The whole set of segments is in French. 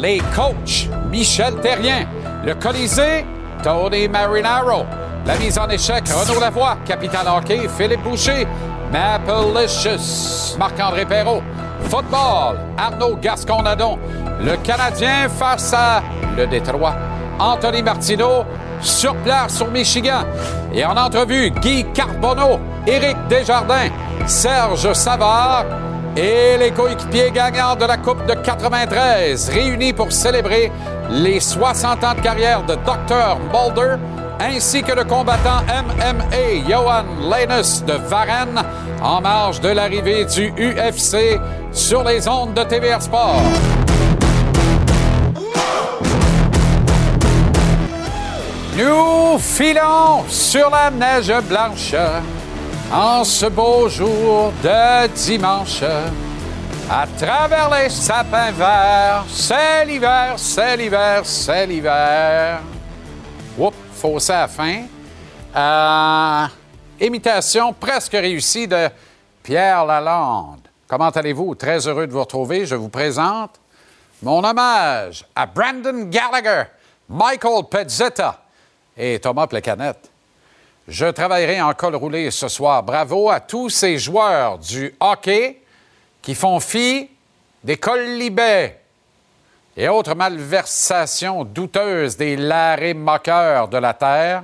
les coachs, Michel Terrien. Le Colisée, Tony Marinaro. La mise en échec, Renaud Lavoie. Capital Hockey, Philippe Boucher. Mapalicious, Marc-André Perrault. Football, Arnaud Gascon-Nadon. Le Canadien face à le Détroit. Anthony Martineau, sur place au Michigan. Et en entrevue, Guy Carbonneau, Éric Desjardins, Serge Savard et les coéquipiers gagnants de la Coupe de 93, réunis pour célébrer les 60 ans de carrière de Dr. Mulder, ainsi que le combattant MMA Johan Lenus de Varennes, en marge de l'arrivée du UFC sur les ondes de TVR Sport. Nous filons sur la neige blanche en ce beau jour de dimanche. À travers les sapins verts, c'est l'hiver, c'est l'hiver, c'est l'hiver. Oups, faussé à la fin. Euh, imitation presque réussie de Pierre Lalande. Comment allez-vous? Très heureux de vous retrouver. Je vous présente mon hommage à Brandon Gallagher, Michael Pezzetta et Thomas Plecanette. Je travaillerai en col roulé ce soir. Bravo à tous ces joueurs du hockey qui font fi des colibets et autres malversations douteuses des larrés moqueurs de la terre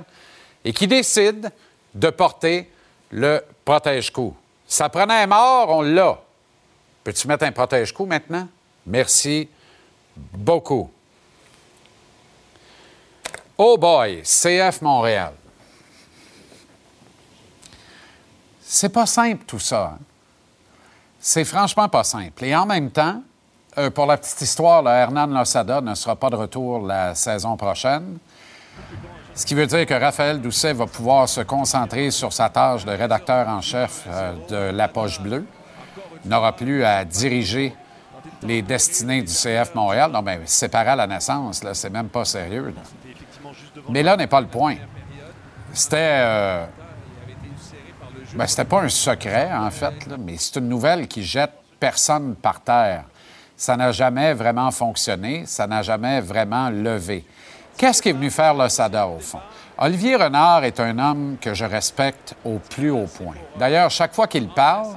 et qui décident de porter le protège-cou. Ça prenait un mort, on l'a. Peux-tu mettre un protège-cou maintenant? Merci beaucoup. Oh boy, CF Montréal. C'est pas simple tout ça. hein. C'est franchement pas simple. Et en même temps, euh, pour la petite histoire, Hernan Losada ne sera pas de retour la saison prochaine. Ce qui veut dire que Raphaël Doucet va pouvoir se concentrer sur sa tâche de rédacteur en chef euh, de La Poche Bleue. Il n'aura plus à diriger les destinées du CF Montréal. Non, mais séparé à la naissance, là, c'est même pas sérieux. Mais là n'est pas le point. C'était. euh, ben, c'était pas un secret, en fait, mais c'est une nouvelle qui jette personne par terre. Ça n'a jamais vraiment fonctionné, ça n'a jamais vraiment levé. Qu'est-ce qui est venu faire l'Osada, au fond? Olivier Renard est un homme que je respecte au plus haut point. D'ailleurs, chaque fois qu'il parle,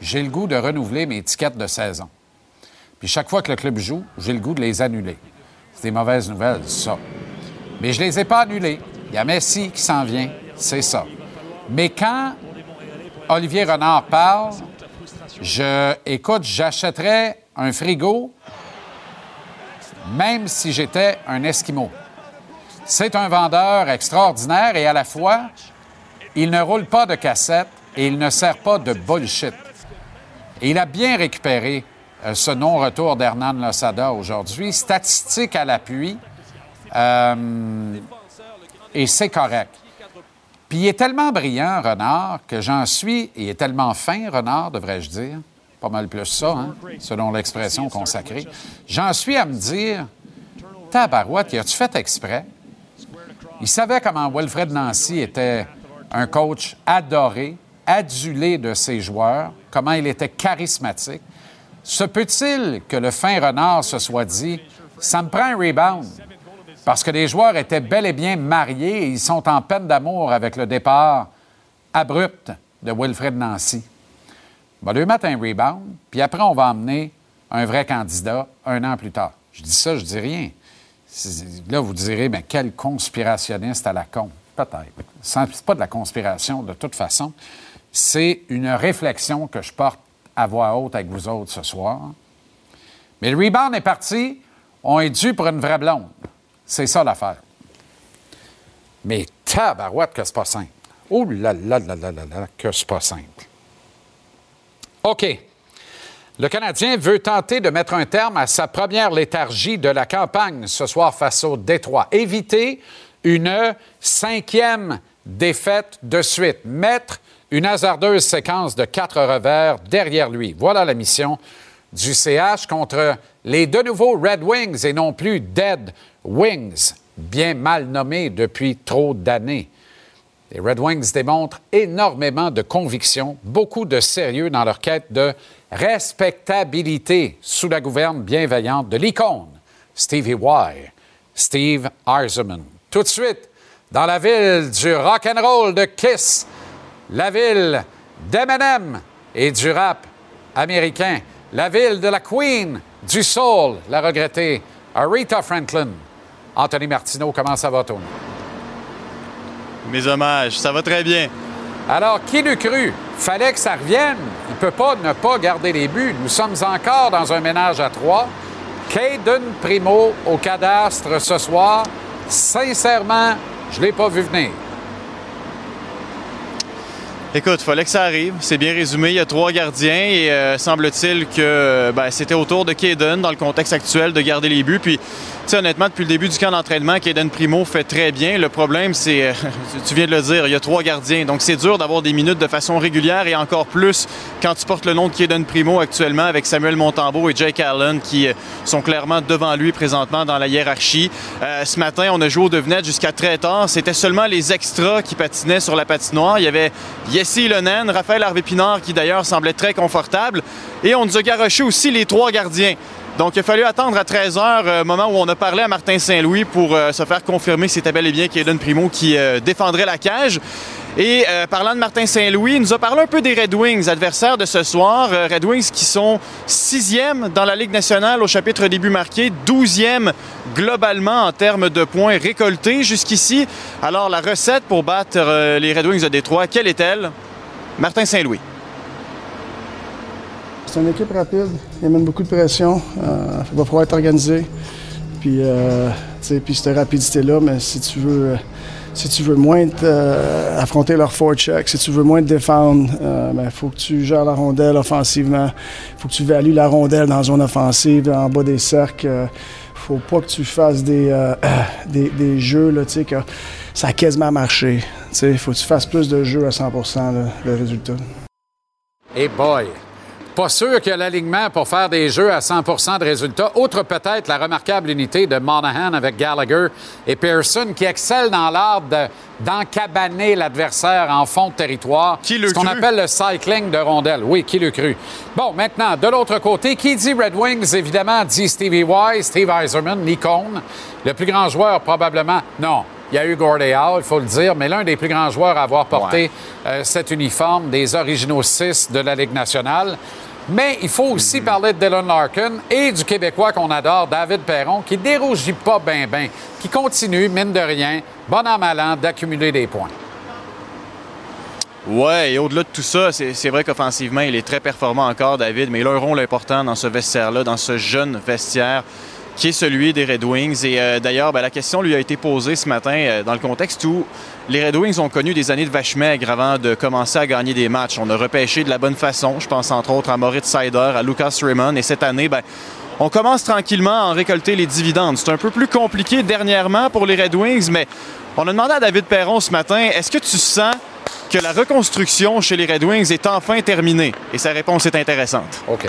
j'ai le goût de renouveler mes étiquettes de saison. Puis chaque fois que le club joue, j'ai le goût de les annuler. C'est des mauvaises nouvelles, ça. Mais je les ai pas annulés. Il y a Messi qui s'en vient, c'est ça. Mais quand Olivier Renard parle, je, écoute, j'achèterais un frigo même si j'étais un Esquimau. C'est un vendeur extraordinaire et à la fois, il ne roule pas de cassette et il ne sert pas de bullshit. Il a bien récupéré euh, ce non-retour d'Hernan Losada aujourd'hui. Statistique à l'appui. euh, et c'est correct. Il est tellement brillant, Renard, que j'en suis, il est tellement fin, Renard, devrais-je dire, pas mal plus ça, hein, selon l'expression consacrée, j'en suis à me dire, tabarouette, y a-tu fait exprès? Il savait comment Wilfred Nancy était un coach adoré, adulé de ses joueurs, comment il était charismatique. Se peut-il que le fin renard se soit dit Ça me prend un rebound parce que les joueurs étaient bel et bien mariés et ils sont en peine d'amour avec le départ abrupt de Wilfred Nancy. On va lui mettre un rebound, puis après, on va emmener un vrai candidat un an plus tard. Je dis ça, je dis rien. Là, vous direz, mais quel conspirationniste à la con. Peut-être. C'est pas de la conspiration, de toute façon. C'est une réflexion que je porte à voix haute avec vous autres ce soir. Mais le rebound est parti. On est dû pour une vraie blonde. C'est ça l'affaire. Mais tabarouette que c'est pas simple. Oh là là là là là là, que c'est pas simple. OK. Le Canadien veut tenter de mettre un terme à sa première léthargie de la campagne ce soir face au Détroit. Éviter une cinquième défaites de suite. Mettre une hasardeuse séquence de quatre revers derrière lui. Voilà la mission du CH contre les de nouveaux Red Wings et non plus Dead Wings, bien mal nommés depuis trop d'années. Les Red Wings démontrent énormément de conviction, beaucoup de sérieux dans leur quête de respectabilité sous la gouverne bienveillante de l'icône Stevie Y, Steve Eiserman. Tout de suite, dans la ville du rock and roll de Kiss, la ville d'Eminem et du rap américain, la ville de la Queen du soul, la regrettée Aretha Franklin. Anthony Martineau, comment ça va, Tony? Mes hommages, ça va très bien. Alors, qui l'eût cru? Fallait que ça revienne. Il ne peut pas ne pas garder les buts. Nous sommes encore dans un ménage à trois. Caden Primo au cadastre ce soir. Sincèrement, je ne l'ai pas vu venir. Écoute, il fallait que ça arrive. C'est bien résumé. Il y a trois gardiens et euh, semble-t-il que ben, c'était au tour de Caden dans le contexte actuel de garder les buts. Puis honnêtement, depuis le début du camp d'entraînement, Kaden Primo fait très bien. Le problème, c'est, euh, tu viens de le dire, il y a trois gardiens. Donc, c'est dur d'avoir des minutes de façon régulière et encore plus quand tu portes le nom de Kaden Primo actuellement avec Samuel Montembeau et Jake Allen qui euh, sont clairement devant lui présentement dans la hiérarchie. Euh, ce matin, on a joué au devenette jusqu'à très tard. C'était seulement les extras qui patinaient sur la patinoire. Il y avait Yessi Lonen, Raphaël Harvey-Pinard qui d'ailleurs semblait très confortable. Et on nous a garoché aussi les trois gardiens. Donc, il a fallu attendre à 13 h, euh, moment où on a parlé à Martin Saint-Louis pour euh, se faire confirmer si c'était bel et bien Kaden Primo qui euh, défendrait la cage. Et parlant de Martin Saint-Louis, il nous a parlé un peu des Red Wings, adversaires de ce soir. Red Wings qui sont sixième dans la Ligue nationale au chapitre début marqué, douzième globalement en termes de points récoltés jusqu'ici. Alors, la recette pour battre les Red Wings de Détroit, quelle est-elle? Martin Saint-Louis. C'est une équipe rapide, il amène beaucoup de pression, euh, il va falloir être organisé. Puis, euh, puis cette rapidité-là, mais si tu veux, euh, si tu veux moins affronter leur forecheck, si tu veux moins te défendre, il ben, faut que tu gères la rondelle offensivement. Il faut que tu values la rondelle dans zone offensive, en bas des cercles. faut pas que tu fasses des, des, jeux là, que ça a quasiment marché. Il faut que tu fasses plus de jeux à 100% le résultat. Et boy! Pas sûr qu'il y a l'alignement pour faire des jeux à 100% de résultats. Outre peut-être la remarquable unité de Monahan avec Gallagher et Pearson qui excellent dans l'art d'encabaner l'adversaire en fond de territoire. Qui le ce qu'on appelle le cycling de rondelles. Oui, qui le cru. Bon, maintenant, de l'autre côté, qui dit Red Wings, évidemment, dit Stevie Y, Steve Eiserman, Nikon, le plus grand joueur probablement. Non, il y a eu Gordie il faut le dire, mais l'un des plus grands joueurs à avoir porté euh, cet uniforme des originaux 6 de la Ligue nationale. Mais il faut aussi parler de Dylan Larkin et du Québécois qu'on adore, David Perron, qui dérougit pas bien, bien, qui continue, mine de rien, bon an, mal d'accumuler des points. Ouais, et au-delà de tout ça, c'est vrai qu'offensivement, il est très performant encore, David, mais il a un rôle important dans ce vestiaire-là, dans ce jeune vestiaire qui est celui des Red Wings. Et euh, d'ailleurs, ben, la question lui a été posée ce matin euh, dans le contexte où les Red Wings ont connu des années de vache maigre avant de commencer à gagner des matchs. On a repêché de la bonne façon. Je pense entre autres à Moritz Sider, à Lucas Raymond. Et cette année, ben, on commence tranquillement à en récolter les dividendes. C'est un peu plus compliqué dernièrement pour les Red Wings, mais on a demandé à David Perron ce matin, est-ce que tu sens que la reconstruction chez les Red Wings est enfin terminée? Et sa réponse est intéressante. OK.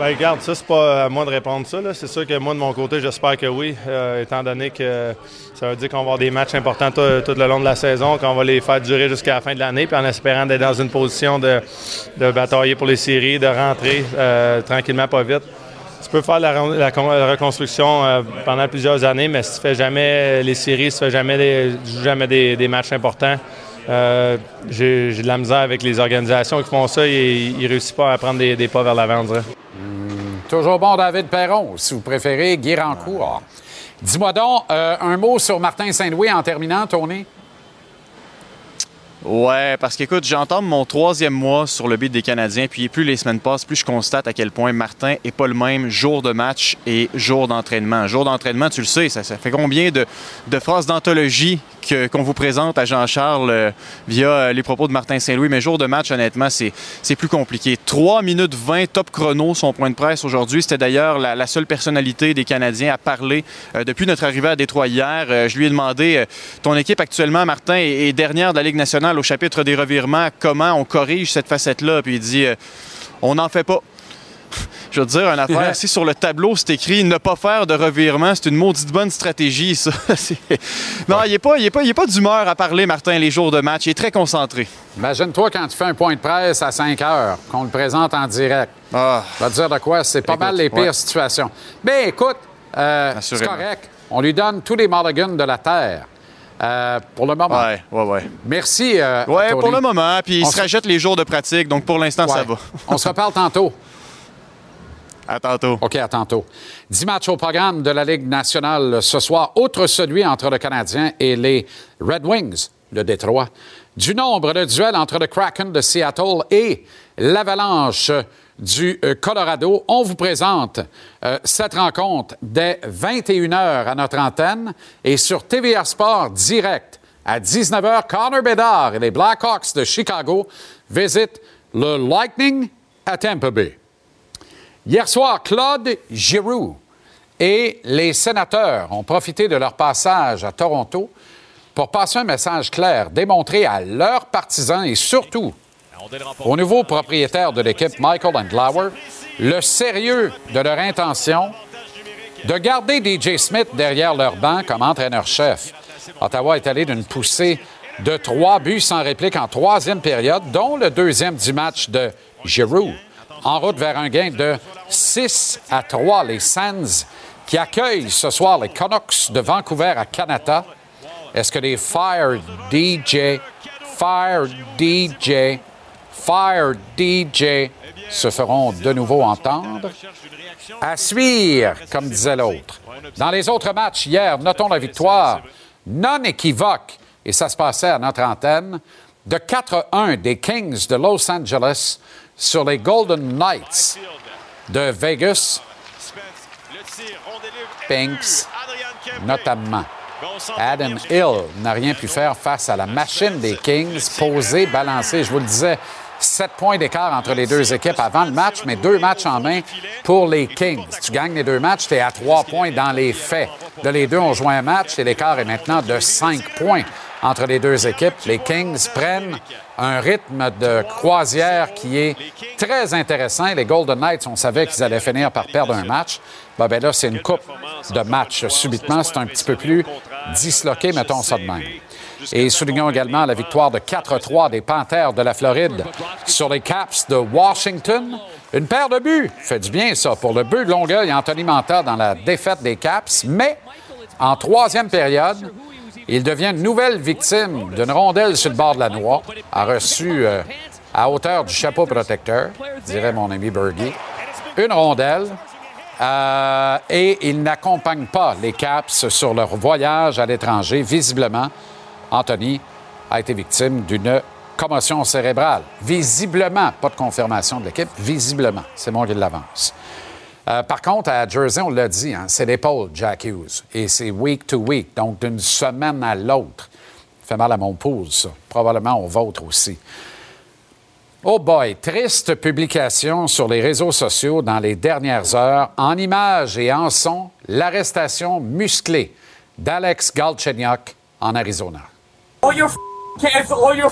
Ben, regarde, ça, c'est pas à moi de répondre ça. C'est sûr que moi, de mon côté, j'espère que oui, euh, étant donné que ça veut dire qu'on va avoir des matchs importants tout, le long de la saison, qu'on va les faire durer jusqu'à la fin de l'année, puis en espérant d'être dans une position de, batailler pour les séries, de rentrer euh, tranquillement, pas vite. Tu peux faire la, reconstruction euh, pendant plusieurs années, mais si tu fais jamais les séries, si tu fais jamais jamais des, matchs importants, j'ai de la misère avec les organisations qui font ça et ils ne réussissent pas à prendre des, pas vers l'avant, Toujours bon, David Perron, si vous préférez, Guy Rancourt. Dis-moi donc, euh, un mot sur Martin Saint-Louis en terminant, Tony? Ouais, parce qu'écoute, j'entends mon troisième mois sur le beat des Canadiens, puis plus les semaines passent, plus je constate à quel point Martin est pas le même jour de match et jour d'entraînement. Jour d'entraînement, tu le sais, ça, fait combien de, phrases d'anthologie qu'on vous présente à Jean-Charles euh, via euh, les propos de Martin Saint-Louis, mais jour de match, honnêtement, c'est plus compliqué. 3 minutes 20 top chrono, son point de presse aujourd'hui. C'était d'ailleurs la, seule personnalité des Canadiens à parler euh, depuis notre arrivée à Détroit hier. Je lui ai demandé, ton équipe actuellement, Martin, est dernière de la Ligue nationale au chapitre des revirements. Comment on corrige cette facette-là? Puis il dit, euh, on n'en fait pas. Je veux dire, une affaire, si sur le tableau c'est écrit ne pas faire de revirement, c'est une maudite bonne stratégie, ça. Non, il n'est pas, il est pas, il est pas d'humeur à parler, Martin, les jours de match. Il est très concentré. Imagine-toi quand tu fais un point de presse à 5 heures, qu'on le présente en direct. Ah, Je vais te dire de quoi, c'est pas Écoute, mal les pires ouais. situations. Mais écoute, euh, c'est correct. On lui donne tous les mulligans de la Terre. Euh, pour le moment. ouais, ouais, ouais. Merci. euh, Ouais, Tony. pour le moment. Puis il On se se- rachète les jours de pratique, donc pour l'instant, ça va. On se reparle tantôt. À tantôt. OK, à tantôt. Dix matchs au programme de la Ligue nationale ce soir, outre celui entre le Canadien et les Red Wings de Détroit. Du nombre de duels entre le Kraken de Seattle et l'Avalanche du euh, Colorado, on vous présente euh, cette rencontre dès 21h à notre antenne et sur TVA Sport direct à 19h. Connor Bedard et les Blackhawks de Chicago visitent le Lightning à Tampa Bay. Hier soir, Claude Giroux et les sénateurs ont profité de leur passage à Toronto pour passer un message clair, démontrer à leurs partisans et surtout au nouveau propriétaire de l'équipe, Michael Andlauer, le sérieux de leur intention de garder DJ Smith derrière leur banc comme entraîneur-chef. Ottawa est allé d'une poussée de trois buts sans réplique en troisième période, dont le deuxième du match de Giroux, en route vers un gain de 6 à 3. Les Sands qui accueillent ce soir les Canucks de Vancouver à Canada. Est-ce que les Fire DJ, Fire DJ, Fire DJ se feront de nouveau entendre? À suivre, comme disait l'autre. Dans les autres matchs hier, notons la victoire non équivoque, et ça se passait à notre antenne, de 4-1 des Kings de Los Angeles sur les Golden Knights de Vegas, Pinks, notamment. Adam Hill n'a rien pu faire face à la machine des Kings, posée, balancée. Je vous le disais, sept points d'écart entre les deux équipes avant le match, mais deux matchs en main pour les Kings. Tu gagnes les deux matchs, tu es à trois points dans les faits. Là, les deux ont joué un match et l'écart est maintenant de cinq points entre les deux équipes. Les Kings prennent un rythme de croisière qui est très intéressant. Les Golden Knights, on savait qu'ils allaient finir par perdre un match. Ben, ben là, c'est une coupe de matchs. Subitement, c'est un petit peu plus disloqué, mettons ça de même. Et soulignons également la victoire de 4-3 des Panthères de la Floride sur les Caps de Washington. Une paire de buts. Fait du bien, ça, pour le but de Longueuil et Anthony Manta dans la défaite des Caps. Mais, en troisième période, il devient une nouvelle victime d'une rondelle sur le bord de la noix, a reçu euh, à hauteur du chapeau protecteur, dirait mon ami Bergie, une rondelle. euh, et il n'accompagne pas les Caps sur leur voyage à l'étranger. Visiblement, Anthony a été victime d'une commotion cérébrale. Visiblement, pas de confirmation de l'équipe, visiblement. C'est moi qui l'avance. Euh, par contre, à Jersey, on l'a dit, hein, c'est l'épaule, Jack Hughes. Et c'est week to week, donc d'une semaine à l'autre. Fait mal à mon pouce, ça. Probablement au vôtre aussi. Oh boy, triste publication sur les réseaux sociaux dans les dernières heures. En images et en son, l'arrestation musclée d'Alex Galchenyuk en Arizona. All your kids, all your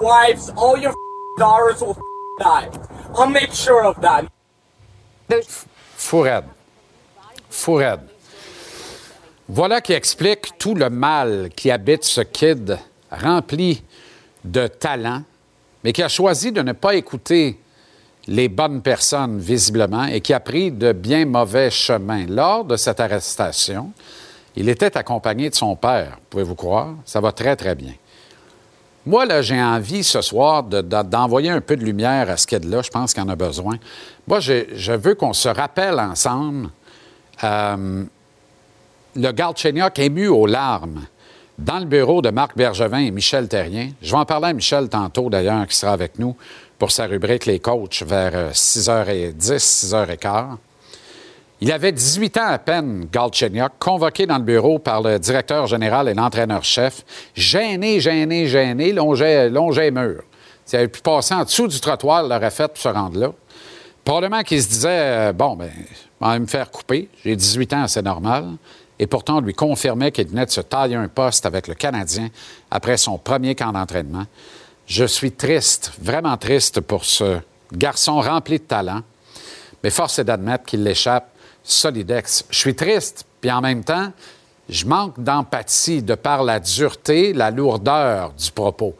wives, all your daughters will die. I'll make sure of that. Fou raide. Fou raide. Voilà qui explique tout le mal qui habite ce kid rempli de talent, mais qui a choisi de ne pas écouter les bonnes personnes, visiblement, et qui a pris de bien mauvais chemins. Lors de cette arrestation, il était accompagné de son père, pouvez-vous croire? Ça va très, très bien. Moi, là, j'ai envie ce soir de- de- d'envoyer un peu de lumière à ce kid-là. Je pense qu'il en a besoin. Moi, je, veux qu'on se rappelle ensemble euh, le Galchenyuk ému aux larmes dans le bureau de Marc Bergevin et Michel Terrien. Je vais en parler à Michel tantôt, d'ailleurs, qui sera avec nous pour sa rubrique Les coachs vers 6h10, 6h15. Il avait 18 ans à peine, Galchenyuk, convoqué dans le bureau par le directeur général et l'entraîneur-chef, gêné, gêné, gêné, longé, longé mur. S'il avait pu passer en dessous du trottoir, il l'aurait fait pour se rendre là. Probablement qu'il se disait, euh, bon, ben, je vais me faire couper. J'ai 18 ans, c'est normal. Et pourtant, on lui confirmait qu'il venait de se tailler un poste avec le Canadien après son premier camp d'entraînement. Je suis triste, vraiment triste pour ce garçon rempli de talent, mais force est d'admettre qu'il l'échappe solidex. Je suis triste, puis en même temps, je manque d'empathie de par la dureté, la lourdeur du propos.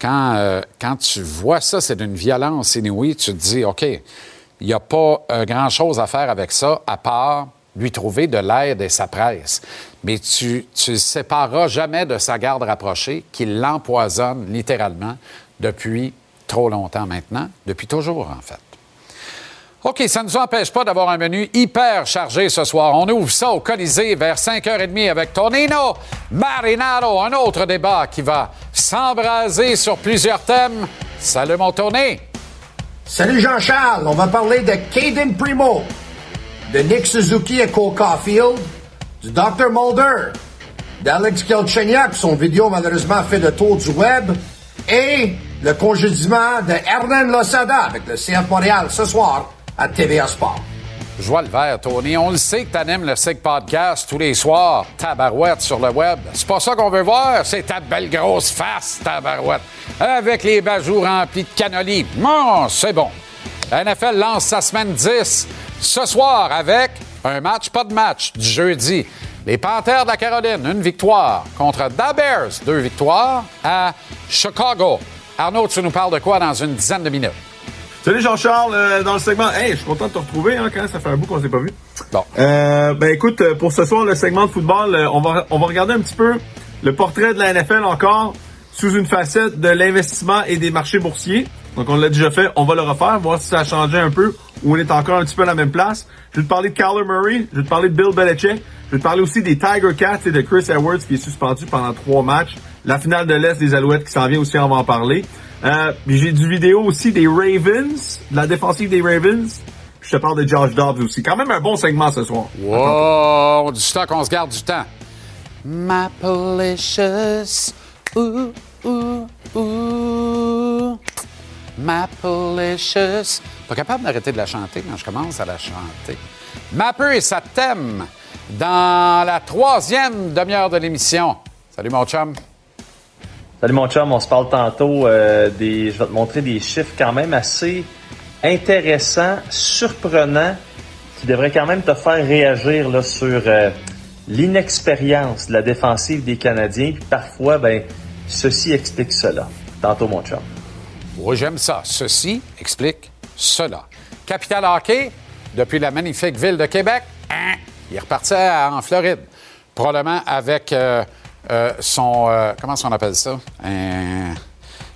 Quand, euh, quand tu vois ça, c'est d'une violence inouïe, tu te dis, OK, il n'y a pas euh, grand-chose à faire avec ça, à part lui trouver de l'aide et sa presse. Mais tu ne sépareras jamais de sa garde rapprochée qui l'empoisonne littéralement depuis trop longtemps maintenant, depuis toujours en fait. OK, ça ne nous empêche pas d'avoir un menu hyper chargé ce soir. On ouvre ça au Colisée vers 5h30 avec Tonino Marinaro, un autre débat qui va s'embraser sur plusieurs thèmes. Salut mon Tony! Salut Jean-Charles, on va parler de Caden Primo, de Nick Suzuki et Cole Caulfield, du Dr. Mulder, d'Alex Kelchenyuk, son vidéo malheureusement fait le tour du web, et le congédiement de Hernan Losada avec le CF Montréal ce soir à TVA Sport. Je vois le vert, Tony. On le sait que t'animes le SIG Podcast tous les soirs, tabarouette sur le web. C'est pas ça qu'on veut voir, c'est ta belle grosse face, tabarouette, avec les bajoux remplis de cannoli. Non, c'est bon. La NFL lance sa semaine 10 ce soir avec un match, pas de match, du jeudi. Les Panthers de la Caroline, une victoire contre The Bears, deux victoires à Chicago. Arnaud, tu nous parles de quoi dans une dizaine de minutes? Salut Jean-Charles, euh, dans le segment. Hey, je suis content de te retrouver, hein, quand ça fait un bout qu'on s'est pas vu. Bon. Euh, ben écoute, euh, pour ce soir, le segment de football, euh, on va on va regarder un petit peu le portrait de la NFL encore sous une facette de l'investissement et des marchés boursiers. Donc on l'a déjà fait, on va le refaire, voir si ça a changé un peu ou on est encore un petit peu à la même place. Je vais te parler de Kyler Murray, je vais te parler de Bill Belichick, je vais te parler aussi des Tiger Cats et de Chris Edwards qui est suspendu pendant trois matchs. La finale de l'Est des Alouettes qui s'en vient aussi, on va en parler. Euh, j'ai du vidéo aussi des Ravens, de la défensive des Ravens. Je te parle de Josh Dobbs aussi. Quand même un bon segment ce soir. Wow, du stock, on se garde du temps. Mapalicious, ooh, ooh, ooh. Pas capable d'arrêter de la chanter quand je commence à la chanter. Mapper et sa thème dans la troisième demi-heure de l'émission. Salut mon chum. Salut mon chum, on se parle tantôt euh, des. Je vais te montrer des chiffres quand même assez intéressants, surprenants, qui devraient quand même te faire réagir là, sur euh, l'inexpérience de la défensive des Canadiens. Puis parfois, ben, ceci explique cela. Tantôt, mon chum. Oui, j'aime ça. Ceci explique cela. Capital Hockey, depuis la magnifique ville de Québec, hein, il à- en Floride. Probablement avec euh, euh, son. euh, comment on appelle ça? Un-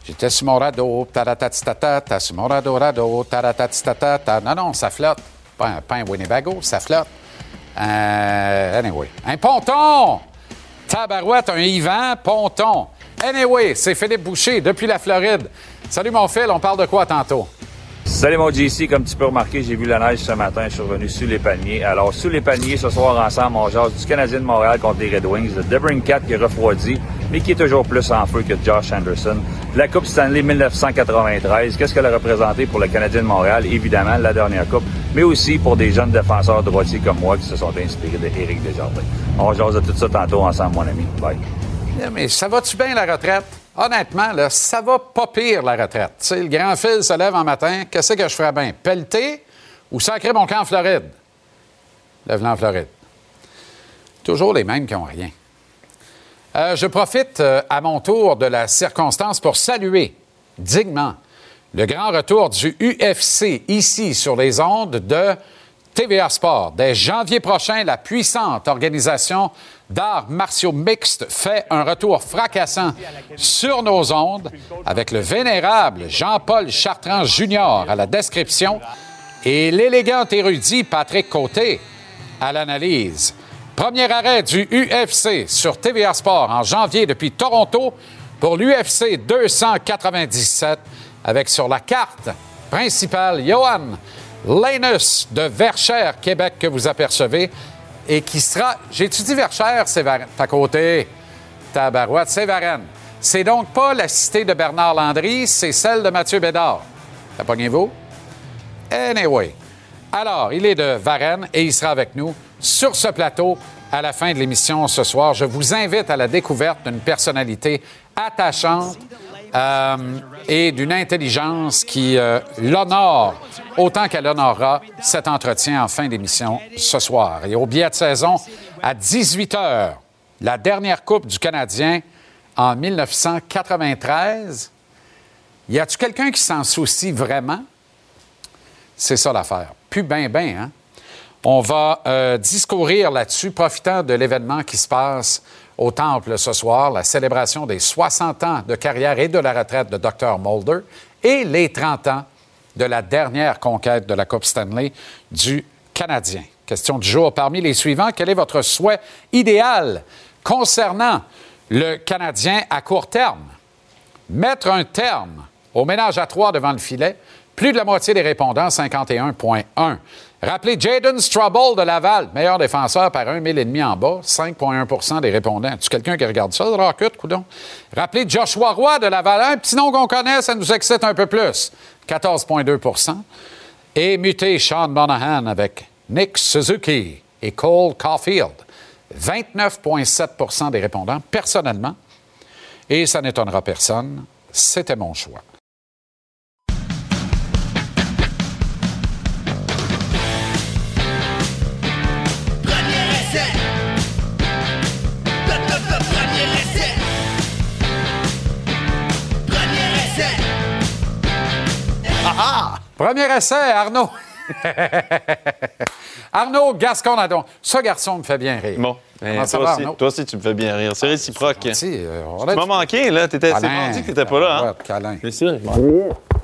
J'étais sur mon radeau, taratatitata, t'as sur mon radeau, radeau, taratatitata, ta- Non, non, ça flotte. Pas un, pas un Winnebago, ça flotte. Euh, anyway. Un ponton! Tabarouette, un Yvan, ponton. Anyway, c'est Philippe Boucher depuis la Floride. Salut mon Phil, on parle de quoi tantôt? Salut mon JC, comme tu peux remarquer, j'ai vu la neige ce matin, je suis revenu sous les paniers. Alors, sous les paniers, ce soir, ensemble, on jase du Canadien de Montréal contre les Red Wings, de Debrin 4 qui est refroidi, mais qui est toujours plus en feu que Josh Anderson. De la Coupe Stanley 1993, qu'est-ce qu'elle a représenté pour le Canadien de Montréal? Évidemment, la dernière Coupe, mais aussi pour des jeunes défenseurs droitiers comme moi qui se sont inspirés de Éric Desjardins. On jase de tout ça tantôt ensemble, mon ami. Bye. Yeah, Mais ça va-tu bien la retraite? Honnêtement, là, ça va pas pire la retraite. Tu sais, le grand fil se lève en matin, qu'est-ce que je ferais bien? Pelleter ou sacrer mon camp en Floride? Lève-le en Floride. Toujours les mêmes qui n'ont rien. Euh, je profite euh, à mon tour de la circonstance pour saluer dignement le grand retour du UFC ici sur les ondes de TVA Sport. Dès janvier prochain, la puissante organisation d'arts martiaux mixtes fait un retour fracassant sur nos ondes avec le vénérable Jean-Paul Chartrand Jr. à la description et l'élégant érudit Patrick Côté à l'analyse. Premier arrêt du UFC sur TVA Sport en janvier depuis Toronto pour l'UFC 297 avec sur la carte principale Johan Lenus de Verchères, Québec, que vous apercevez et qui sera. J'ai-tu dit Verchères? C'est à côté. Tabarouette, c'est Varennes. C'est donc pas la cité de Bernard Landry, c'est celle de Mathieu Bédard. Apprenez-vous? Anyway. Alors, il est de Varennes et il sera avec nous sur ce plateau à la fin de l'émission ce soir. Je vous invite à la découverte d'une personnalité attachante euh, et d'une intelligence qui euh, l'honore autant qu'elle honorera cet entretien en fin d'émission ce soir. Et au billet de saison, à 18 h, la dernière Coupe du Canadien en 1993. Y a-tu quelqu'un qui s'en soucie vraiment? C'est ça l'affaire. Plus ben ben, hein? On va euh, discourir là-dessus, profitant de l'événement qui se passe au Temple ce soir, la célébration des 60 ans de carrière et de la retraite de Dr. Mulder et les 30 ans de la dernière conquête de la Coupe Stanley du Canadien. Question du jour parmi les suivants. Quel est votre souhait idéal concernant le Canadien à court terme? Mettre un terme au ménage à trois devant le filet. Plus de la moitié des répondants, 51,1. Rappelez Jaden Strubble de Laval, meilleur défenseur par un mille et demi en bas, 5,1% des répondants. Tu quelqu'un qui regarde ça, Rocket, coudon? Rappelez Joshua Roy de Laval, un petit nom qu'on connaît, ça nous excite un peu plus, 14,2% Et muté Sean Monahan avec Nick Suzuki et Cole Caulfield, 29,7% des répondants personnellement. Et ça n'étonnera personne, c'était mon choix. Premier essai, Arnaud. Arnaud Gascon-Nadon. Ce garçon me fait bien rire. Bon. Ça toi, va, aussi, toi aussi, tu me fais bien rire. C'est réciproque. Si, euh, on Tu m'as dit- manqué, là. T'étais, c'est mardi que t'étais pas là, hein? Ouais, câlin. C'est ça.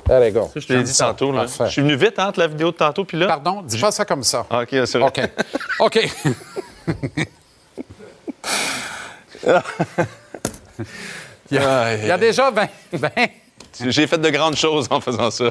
Allez, go. Je te l'ai dit ça. tantôt, là. Parfait. Je suis venu vite entre la vidéo de tantôt puis là. Pardon, dis pas ça comme ça. Ah, OK, c'est vrai. OK. OK. Il y a, il y a déjà 20, 20 J'ai fait de grandes choses en faisant ça.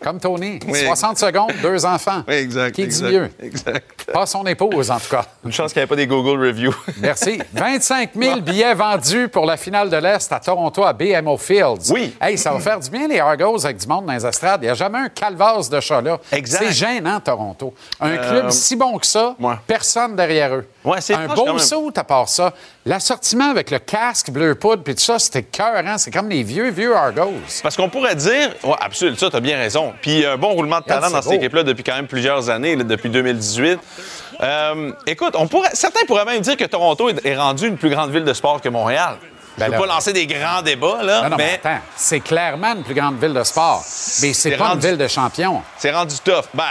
comme Tony. Oui. 60 secondes, deux enfants. Oui, exact. Qui dit mieux? Exact. Pas son épouse, en tout cas. Une chance qu'il n'y avait pas des Google Reviews. Merci. 25 000 billets vendus pour la finale de l'Est à Toronto à BMO Fields. Oui. Hey, ça va faire du bien, les Argos, avec du monde dans les estrades. Il n'y a jamais un calvasse de chat là. Exact. C'est gênant, Toronto. Un Euh, club si bon que ça, ouais. personne derrière eux. Ouais, c'est un beau saut à part ça. L'assortiment avec le casque bleu poudre puis tout ça, c'était cœur, C'est comme les vieux, vieux Argos. Parce qu'on pourrait dire, ouais, absolument, ça, tu as bien raison. Puis un bon roulement de talent dans cette équipe-là depuis quand même plusieurs années, là, depuis 2018. Euh, écoute, on pourrait, certains pourraient même dire que Toronto est, est rendu une plus grande ville de sport que Montréal. Ben Je ne veux là- pas lancer des grands débats, là, Non, non, mais mais attends, c'est clairement une plus grande ville de sport. Mais c'est pas une ville de champions. c'est rendu tough. Ben,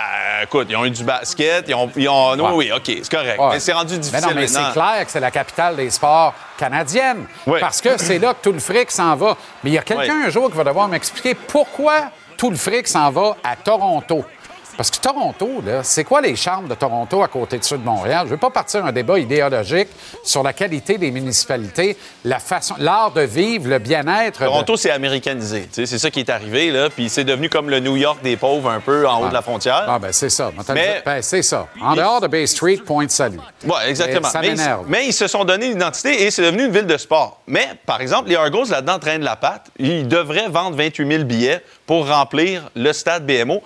écoute, ils ont eu du basket, ils ont. Ils ont Ouais. Oui, oui, OK, c'est correct. Ouais. Mais c'est rendu Mais difficile non, mais c'est clair que c'est la capitale des sports canadiennes. Oui. Parce que c'est là que tout le fric s'en va. Mais il y a quelqu'un Oui. un jour qui va devoir m'expliquer pourquoi tout le fric s'en va à Toronto. Parce que Toronto, là, c'est quoi les charmes de Toronto à côté de ceux de Montréal? Je ne veux pas partir un débat idéologique sur la qualité des municipalités, la façon, l'art de vivre, le bien-être. de- Toronto, c'est américanisé. C'est ça qui est arrivé, là. Puis c'est devenu comme le New York des pauvres, un peu en haut de la frontière. Ah, ben c'est ça. Mais- ben, c'est ça. En dehors de Bay Street, point de salut. Oui, exactement. Ça m'énerve. mais ils se sont donné une identité et c'est devenu une ville de sport. Mais, par exemple, les Argos, là-dedans, traînent la patte. Ils devraient vendre 28 000 billets pour remplir le stade BMO.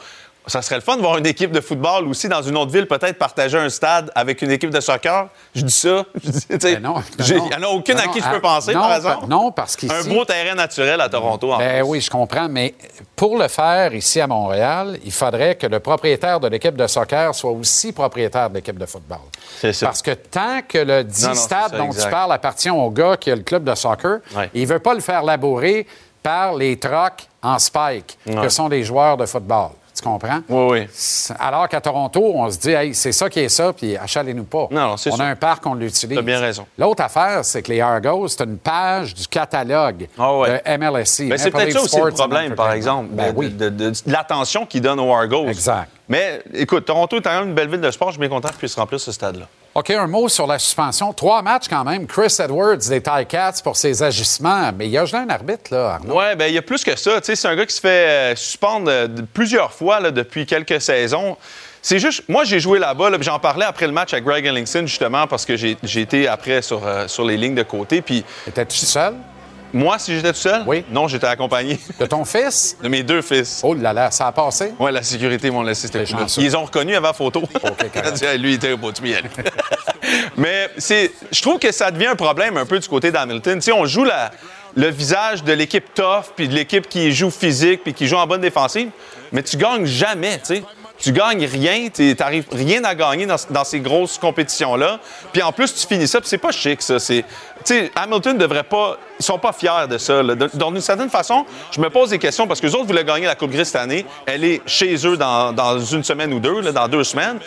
Ça serait le fun de voir une équipe de football aussi dans une autre ville, peut-être partager un stade avec une équipe de soccer. Je dis ça. Je dis, Ben non, ben. Il n'y en a aucune Ben à non, qui je ah, peux penser, non, par exemple. non, parce qu'ici- Un beau terrain naturel à Toronto, en Ben plus. oui, je comprends, mais pour le faire ici à Montréal, il faudrait que le propriétaire de l'équipe de soccer soit aussi propriétaire de l'équipe de football. C'est ça. Parce que tant que le dit Non, non, c'est stade ça, dont exact. tu parles appartient au gars qui a le club de soccer, Ouais. il ne veut pas le faire labourer par les trocs en spike, que sont les joueurs de football. Tu comprends? Oui, oui. Alors qu'à Toronto, on se dit, hey, c'est ça qui est ça, puis achalez-nous pas. Non, c'est on sûr. a un parc, on l'utilise. T'as bien raison. L'autre affaire, c'est que les Argos, c'est une page du catalogue Ah ouais. de MLSC. Ben, c'est peut-être ça aussi le problème, par exemple. Ben de, oui. de- de- de l'attention qu'ils donnent aux Argos. Exact. Mais écoute, Toronto est quand même une belle ville de sport. Je suis bien content qu'ils puissent remplir ce stade-là. OK, un mot sur la suspension. Trois matchs quand même. Chris Edwards des Ticats pour ses agissements. Mais il y a un arbitre, là, Arnaud. Ouais, ben il y a plus que ça. Tu sais, c'est un gars qui se fait euh, suspendre euh, plusieurs fois là, depuis quelques saisons. C'est juste, moi j'ai joué là-bas, là, j'en parlais après le match à Greg Ellingson justement parce que j'ai j'ai été après sur, euh, sur les lignes de côté. Puis Étais-tu seul? Moi, si j'étais tout seul, Oui. non, j'étais accompagné De ton fils? de mes deux fils. Oh là là, ça a passé? Ouais, la sécurité m'ont laissé cette. Ils les ont reconnus avant photo. Lui, il était au bout miel. Mais c'est, je trouve que ça devient un problème un peu du côté d'Hamilton. Tu sais, on joue la- le visage de l'équipe tough, puis de l'équipe qui joue physique, puis qui joue en bonne défensive, mais tu gagnes jamais, tu sais. Tu gagnes rien, tu n'arrives rien à gagner dans, dans ces grosses compétitions-là. Puis en plus, tu finis ça, puis c'est pas chic, ça. C'est, Hamilton devrait pas. Ils sont pas fiers de ça. là. De- D'une certaine façon, je me pose des questions parce que les autres voulaient gagner la Coupe Gris cette année. Elle est chez eux dans, dans une semaine ou deux, là, dans deux semaines.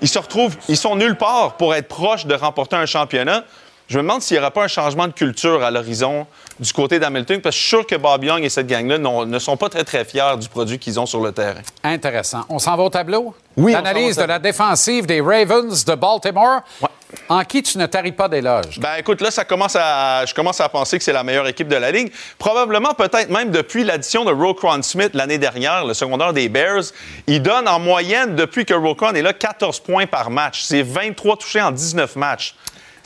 Ils se retrouvent, ils sont nulle part pour être proches de remporter un championnat. Je me demande s'il n'y aura pas un changement de culture à l'horizon du côté d'Hamilton, parce que je suis sûr que Bob Young et cette gang-là ne sont pas très, très fiers du produit qu'ils ont sur le terrain. Intéressant. On s'en va au tableau? Oui, L'analyse de la défensive des Ravens de Baltimore, Ouais. en qui tu ne taris pas d'éloges. Ben écoute, là, ça commence à, je commence à penser que c'est la meilleure équipe de la Ligue. Probablement, peut-être même depuis l'addition de Roquan Smith l'année dernière, le secondaire des Bears. Il donne en moyenne, depuis que Roquan est là, 14 points par match. C'est 23 touchés en 19 matchs.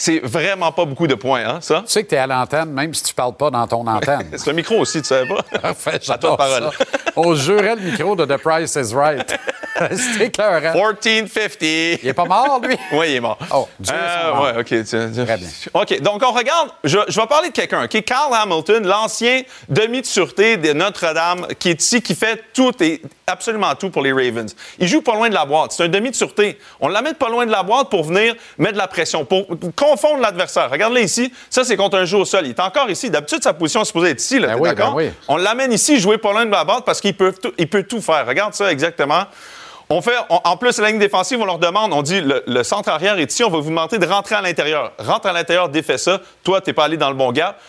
C'est vraiment pas beaucoup de points, hein, ça? Tu sais que tu es à l'antenne, même si tu parles pas dans ton antenne. C'est un micro aussi, tu savais pas? Parfait, j'adore parole. ça. On jurait le micro de The Price is Right. C'était écœurant. 1450. Il est pas mort, lui? Oui, il est mort. Oh, Dieu Euh, nom. ouais, OK. Très bien. OK, donc on regarde. Je, je vais parler de quelqu'un, OK? Carl Hamilton, l'ancien demi de sûreté de Notre-Dame, qui est ici, qui fait tout et absolument tout pour les Ravens. Il joue pas loin de la boîte. C'est un demi de sûreté. On l'amène pas loin de la boîte pour venir mettre de la pression, pour confondre l'adversaire. Regarde-le ici. Ça, c'est contre un jeu au sol. Il est encore ici. D'habitude, sa position est supposée être ici. Là, Ben oui, d'accord? ben oui. On l'amène ici, jouer pas loin de la boîte parce qu'il peut, tout- il peut tout faire. Regarde ça exactement. On fait, on- en plus, la ligne défensive, on leur demande, on dit, le, le centre arrière est ici, on va vous demander de rentrer à l'intérieur. Rentre à l'intérieur, défais ça. Toi, t'es pas allé dans le bon gap.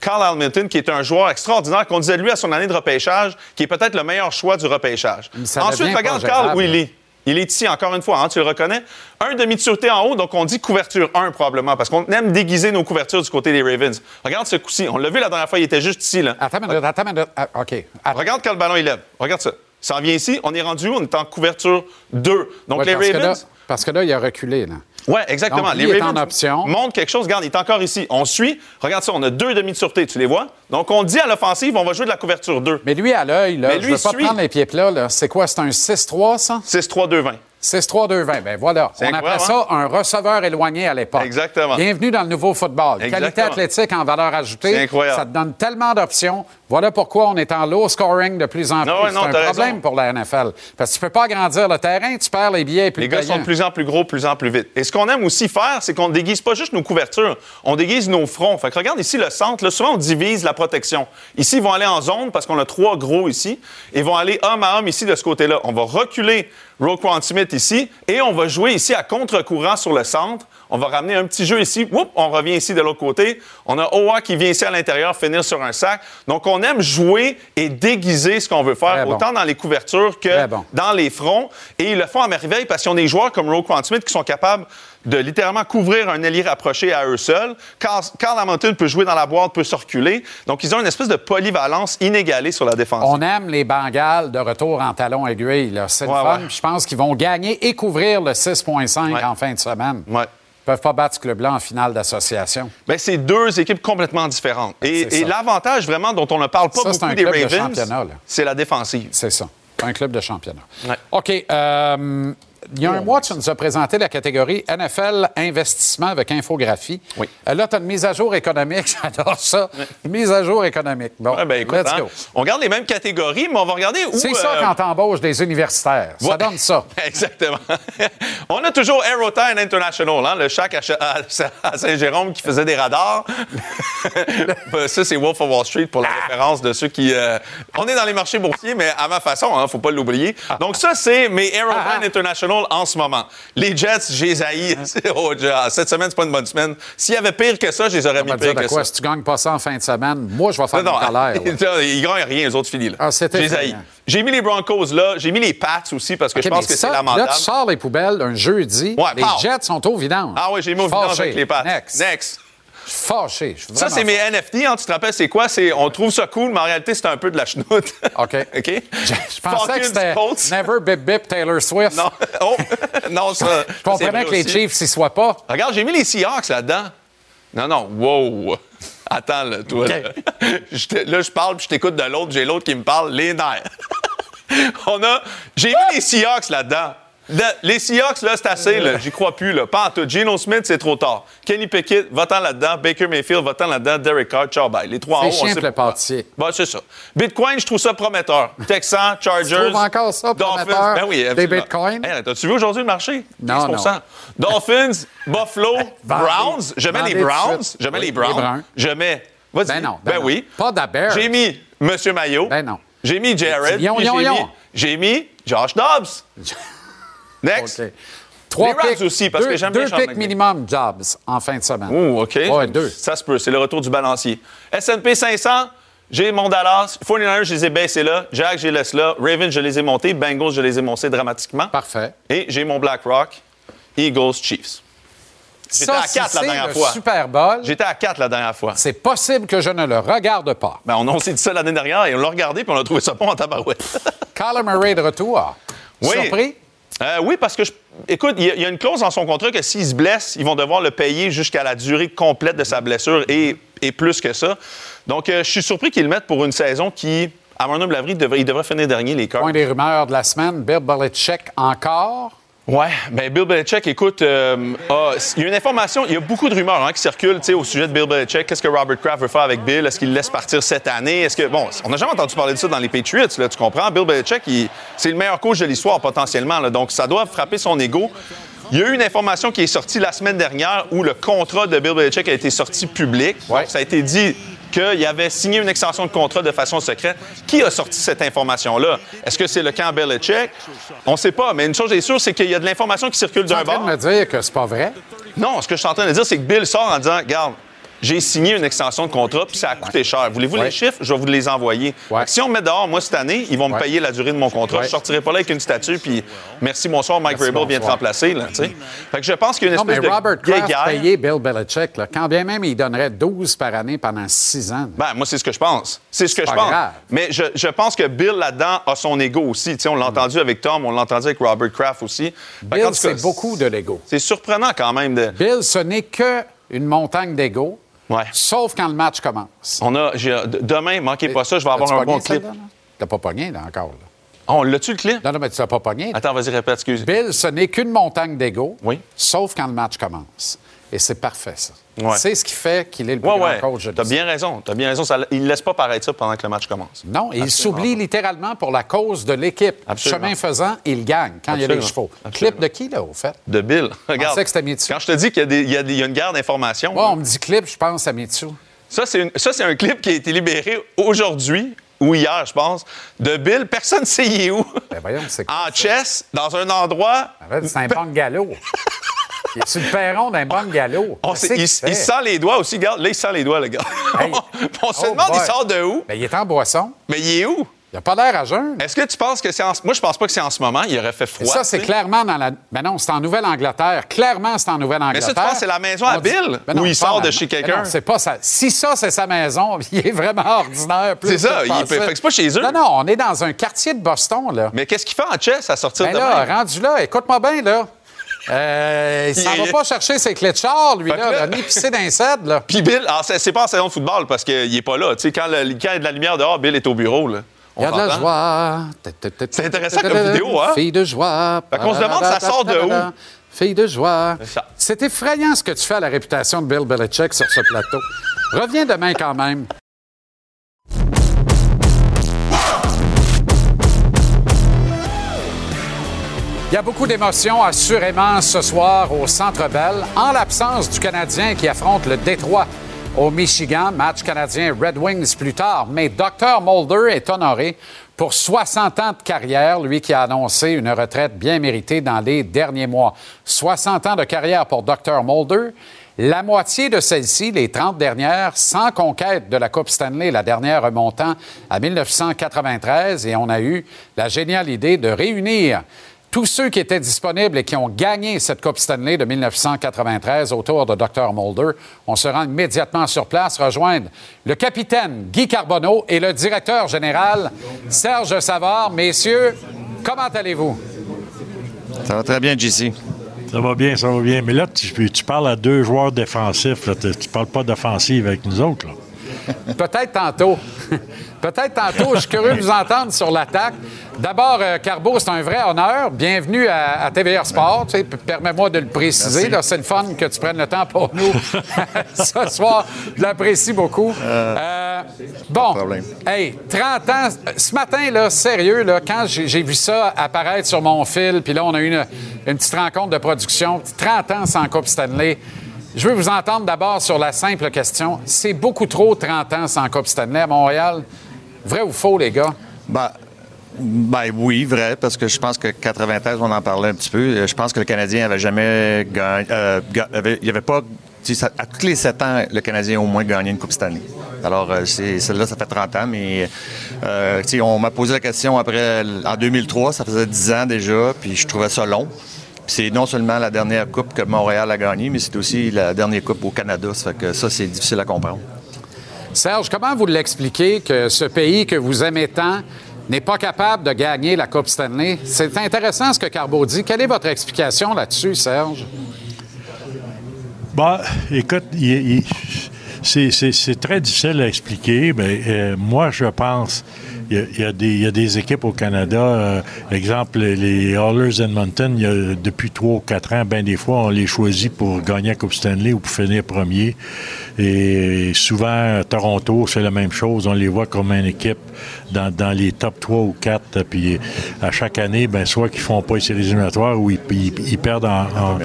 Carl Hamilton, qui est un joueur extraordinaire, qu'on disait lui à son année de repêchage, qui est peut-être le meilleur choix du repêchage. Ensuite, regarde Carl où il est. Il est ici, encore une fois, hein, tu le reconnais. Un demi de sûreté en haut, donc on dit couverture 1 probablement, parce qu'on aime déguiser nos couvertures du côté des Ravens. Regarde ce coup-ci. On l'a vu la dernière fois, il était juste ici. Là. Attends minute, attends minute. Ah, OK. Attends. Regarde quand le ballon il lève. Regarde ça. Ça en vient ici. On est rendu où? On est en couverture 2. Donc Ouais, les parce, que là, Ravens. parce que là, il a reculé. Là. Ouais, exactement. Donc, lui les est Ravens en option. montrent quelque chose. Regarde, il est encore ici. On suit. Regarde ça. On a deux demi de sûreté. Tu les vois? Donc on dit à l'offensive, on va jouer de la couverture 2. Mais lui, à l'œil, là, Mais je lui veux pas suit. prendre les pieds plats. là. C'est quoi? C'est un 6-3, ça? 6-3-2-20. 6-3-2-20. Ben voilà. C'est On appelait ça un receveur éloigné à l'époque. Exactement. Bienvenue dans le nouveau football. Qualité athlétique en valeur ajoutée. C'est incroyable. Ça te donne tellement d'options. Voilà pourquoi on est en low scoring de plus en plus. C'est un problème raison. pour la NFL. Parce que tu peux pas agrandir le terrain, tu perds les billets plus Les gars sont de plus en plus gros, de plus en plus vite. Et ce qu'on aime aussi faire, c'est qu'on déguise pas juste nos couvertures, on déguise nos fronts. Fait que regarde ici le centre, là, souvent on divise la protection. Ici, ils vont aller en zone parce qu'on a trois gros ici. Ils vont aller homme à homme ici de ce côté-là. On va reculer Roquan Smith ici et on va jouer ici à contre-courant sur le centre. On va ramener un petit jeu ici. Oups, on revient ici de l'autre côté. On a Owa qui vient ici à l'intérieur finir sur un sac. Donc, on aime jouer et déguiser ce qu'on veut faire, bon. autant dans les couvertures que bon. dans les fronts. Et ils le font à merveille parce qu'ils ont des joueurs comme Roquan Smith qui sont capables de littéralement couvrir un allié rapproché à eux seuls. Carl, Carl Hamilton peut jouer dans la boîte, peut se reculer. Donc, ils ont une espèce de polyvalence inégalée sur la défense. On aime les Bengals de retour en talon aiguille. là. C'est le fun. ouais. Je pense qu'ils vont gagner et couvrir le 6,5 Ouais. en fin de semaine. Peuvent pas battre ce club-là en finale d'association. Ben, c'est deux équipes complètement différentes. Et, l'avantage vraiment dont on ne parle pas Ça, beaucoup un des club Ravens, c'est la défensive. C'est ça. Un club de championnat. Ouais. OK. euh, un mois, tu nous as présenté la catégorie NFL investissement avec infographie. Oui. Euh, là, tu as une mise à jour économique. J'adore ça. Mise à jour économique. Bon, Ouais, ben, écoute, let's hein, go. on garde les mêmes catégories, mais on va regarder où. C'est ça euh, quand t'embauches des universitaires. Ça donne ça. Exactement. On a toujours Aerotime International, hein, le chac à, Saint-Jérôme qui faisait des radars. Ben, ça, c'est Wolf of Wall Street pour la référence de ceux qui. euh, on est dans les marchés boursiers, mais à ma façon, hein, faut pas l'oublier. Donc, ça, c'est mes Aerotime International En ce moment. Les Jets, j'ai. Oh, cette semaine, c'est pas une bonne semaine. S'il y avait pire que ça, je les aurais mis pire que quoi? ça. Si tu gagnes pas ça en fin de semaine, moi, je vais faire Non, colère. là. ils gagnent rien, les autres finis. Là. Ah, c'était effrayant. J'ai mis les Broncos là, j'ai mis les Pats aussi parce que je pense que c'est lamentable. Là, tu sors les poubelles un jeudi. Ouais, les pow. Jets sont au vidange. Ah oui, j'ai mis au vidange avec les Pats. Next. Next. Je suis fâché. Je suis Ça, c'est mes NFT. Hein, tu te rappelles, c'est quoi? C'est, on trouve ça cool, mais en réalité, c'est un peu de la chenoute. OK. OK? Je pensais que c'était Never Bip Bip Taylor Swift. Non, oh, non, ça. Je comprenais que les Chiefs s'y soient pas. Regarde, j'ai mis les Seahawks là-dedans. Non, non, wow. Attends, là, toi. Là, Je te- là, je parle, puis je t'écoute de l'autre, j'ai l'autre qui me parle, les nerfs. On a. J'ai mis les Seahawks là-dedans. Le- les Seahawks, là, c'est assez, là. J'y crois plus, là. Pas en tout. Geno Smith, c'est trop tard. Kenny Pickett, va-t'en là-dedans. Baker Mayfield, va-t'en là-dedans. Derek Carr, ciao, bye. Les trois en haut, C'est on sait pâtissier. Bon, c'est ça. Bitcoin, je trouve ça prometteur. Texan, Chargers. Tu trouves encore ça Dolphins. prometteur, Ben oui, des bitcoins? Hey, T'as-tu vu aujourd'hui le marché? Non, 15 non. Dolphins, Buffalo, Browns. Je mets les Browns. Je mets Oui, les Browns. Je mets. Ben non, ben non. oui. Pas d'Aber. J'ai mis Monsieur Maillot. Ben non. J'ai mis Jared. J'ai mis- J'ai mis Josh Dobbs. Next. Trois Les Rams picks, aussi, parce deux, que j'aime bien Deux picks minimum Jobs en fin de semaine. Ouh, OK. Ouais, deux. Ça se peut. C'est le retour du balancier. S&P 500, j'ai mon Dallas. 49ers, je les ai baissés là. Jack, je les laisse là. Ravens, je les ai montés. Bengals, je les ai montés dramatiquement. Parfait. Et j'ai mon BlackRock. Eagles, Chiefs. J'étais à si 4 la c'est dernière le fois. Super Bowl, J'étais à 4 la dernière fois. c'est possible que je ne le regarde pas. Ben, on, on s'est dit ça l'année dernière et on l'a regardé puis on a trouvé ça bon en tabarouette. Kyler Murray de retour. Oui. Surpris? Euh, oui, parce que, écoute, il y, a- une clause dans son contrat que s'il se blesse, ils vont devoir le payer jusqu'à la durée complète de sa blessure et, plus que ça. Donc, euh, je suis surpris qu'ils le mettent pour une saison qui, à mon humble avis, devrait, il devrait finir dernier, les Cards. Point des rumeurs de la semaine. Encore. Ouais, ben Bill Belichick, écoute, euh, il y a une information, il y a beaucoup de rumeurs hein, qui circulent au sujet de Bill Belichick. Qu'est-ce que Robert Kraft veut faire avec Bill? Est-ce qu'il le laisse partir cette année? Est-ce que, bon, on n'a jamais entendu parler de ça dans les Patriots, là, tu comprends? Bill Belichick, c'est le meilleur coach de l'histoire potentiellement, là, donc ça doit frapper son ego. Il y a eu une information qui est sortie la semaine dernière où le contrat de Bill Belichick a été sorti public. Donc, ça a été dit qu'il avait signé une extension de contrat de façon secrète. Qui a sorti cette information-là? Est-ce que c'est le camp Belichick? On ne sait pas, mais une chose est sûre, c'est qu'il y a de l'information qui circule Tu es d'un en train bord. de me dire que c'est pas vrai? Non, ce que je suis en train de dire, c'est que Bill sort en disant Regarde, j'ai signé une extension de contrat, puis ça a coûté cher. Voulez-vous Ouais. les chiffres? Je vais vous les envoyer. Ouais. Si on me met dehors, moi, cette année, ils vont me Ouais. payer la durée de mon contrat. Je sortirai pas là avec une statue, puis merci, bonsoir, Mike Vrabel vient te bonsoir. remplacer. Là, fait que je pense qu'il y a une Non, mais espèce de Robert Kraft payé Bill Belichick, là, quand bien même il donnerait 12 par année pendant 6 ans. Ben, moi, c'est ce que je pense. C'est ce que je pense. grave. Mais je, je pense que Bill, là-dedans, a son ego aussi. Tu sais, on l'a entendu avec Tom, on l'a entendu avec Robert Kraft aussi. Bill, c'est beaucoup de l'ego. C'est surprenant quand même. De... Bill, ce n'est que une montagne d'ego, Ouais. sauf quand le match commence. On a, demain, manquez pas ça, je vais avoir un bon clip. T'as pas pogné, là, encore. Là. Ah, on l'a-tu le clip? Non, non, mais tu l'as pas pogné. là. Attends, vas-y, répète, excuse. Bill, ce n'est qu'une montagne d'ego, Oui. sauf quand le match commence. Et c'est parfait, ça. Ouais. C'est ce qui fait qu'il est le plus Ouais, grand ouais. coach T'as l'histoire. bien raison. Bien raison. Ça- il ne laisse pas paraître ça pendant que le match commence. Non, il s'oublie littéralement pour la cause de l'équipe. Chemin faisant, il gagne quand il y a les chevaux. Absolument. Clip de qui, là, au fait? De Bill. Regarde. que. Quand je te dis qu'il y a, y y une guerre d'informations, on me dit clip, je pense à Mitsu. ça, c'est une- ça, c'est un clip qui a été libéré aujourd'hui ou hier, je pense, de Bill. Personne ne sait il est où. Ben voyons, c'est? En chess, dans un endroit. Arrête, C'est un bungalow. Il est sur le perron d'un bungalow. On Qu'est-ce sait- qu'il il, il sent les doigts aussi. Regarde, là, il sent les doigts, le gars. Hey. on se Oh demande, il sort de où? Ben, il est en boisson. Mais il est où? Il n'a pas l'air à jeun. Est-ce que tu penses que c'est en... Moi, je pense pas que c'est en ce moment. Il aurait fait froid. Et ça, c'est clairement dans la. Ben non, c'est en Nouvelle-Angleterre. Clairement, c'est en Mais Nouvelle-Angleterre. ça, tu penses que c'est la maison à dit- Bill? Ben non, Ou il sort la- de chez Ben quelqu'un? c'est pas ça. Si ça, c'est sa maison, il est vraiment ordinaire. C'est ça, il pensais. fait que c'est pas chez eux. Non, non, on est dans un quartier de Boston, là. Mais qu'est-ce qu'il fait en chess à sortir Ben de là, même? rendu là, écoute-moi bien, là. Euh, il s'en Il- va pas chercher ses clés de char, lui, là. là- ni pisser d'un là. Puis Bill, alors, c'est pas en saison de football parce qu'il est pas là. Tu sais, quand, le- quand il y a de la lumière dehors, Bill est au bureau. Là. Il y a de la joie. C'est intéressant comme vidéo, hein? Fille de joie. Fait qu'on se demande, ça sort de où? Fille de joie. C'est ça. C'est effrayant ce que tu fais à la réputation de Bill Belichick sur ce plateau. Reviens demain quand même. Il y a beaucoup d'émotions, assurément, ce soir au Centre Bell, en l'absence du Canadien qui affronte le Détroit au Michigan. Match canadien Red Wings plus tard. Mais Dr. Mulder est honoré pour 60 ans de carrière, lui qui a annoncé une retraite bien méritée dans les derniers mois. 60 ans de carrière pour Dr. Mulder. La moitié de celle-ci, les 30 dernières, sans conquête de la Coupe Stanley, la dernière remontant à 1993, et on a eu la géniale idée de réunir tous ceux qui étaient disponibles et qui ont gagné cette Coupe Stanley de 1993 autour de Dr. Mulder. On se rend immédiatement sur place, rejoindre le capitaine Guy Carbonneau et le directeur général Serge Savard. Messieurs, comment allez-vous? Ça va très bien, JC. Ça va bien, ça va bien. Mais là, tu, tu parles à deux joueurs défensifs. Là. Tu ne parles pas d'offensive avec nous autres. Là. Peut-être tantôt. Peut-être tantôt. Je suis curieux de vous entendre sur l'attaque. D'abord, euh, Carbo, c'est un vrai honneur. Bienvenue à, à TVR Sport. Tu sais, Permets-moi de le préciser. C'est le fun que tu prennes le temps pour nous ce soir. Je l'apprécie beaucoup. Euh, bon, hey, 30 ans. Ce matin, là, sérieux, là, quand j'ai j'ai vu ça apparaître sur mon fil, puis là, on a eu une, une petite rencontre de production. 30 ans sans Coupe Stanley. Je veux vous entendre d'abord sur la simple question. C'est beaucoup trop 30 ans sans Coupe Stanley à Montréal. Vrai ou faux, les gars? Ben, ben oui, vrai, parce que je pense que 93, on en parlait un petit peu. Je pense que le Canadien avait jamais gagné. euh, il n'y avait pas. À tous les sept ans, le Canadien a au moins gagné une Coupe Stanley. Alors, euh, celle-là, ça fait 30 ans, mais euh, on m'a posé la question après, en 2003, ça faisait 10 ans déjà, puis je trouvais ça long. C'est non seulement la dernière coupe que Montréal a gagnée, mais c'est aussi la dernière coupe au Canada. Ça fait que ça, c'est difficile à comprendre. Serge, comment vous l'expliquez que ce pays que vous aimez tant n'est pas capable de gagner la Coupe Stanley? C'est intéressant ce que Carbo dit. Quelle est votre explication là-dessus, Serge? Bah, écoute, c'est très difficile à expliquer, mais euh, moi, je pense. Il y, a, des, il y a des équipes au Canada, euh, exemple les Oilers Edmonton, il y a, depuis trois ou quatre ans, ben des fois, on les choisit pour gagner la Coupe Stanley ou pour finir premier. Et souvent, à Toronto, c'est la même chose. On les voit comme une équipe dans, dans les top 3 ou 4. Puis à chaque année, ben, soit qu'ils font pas les séries éliminatoires ou ils, ils- ils perdent en, en-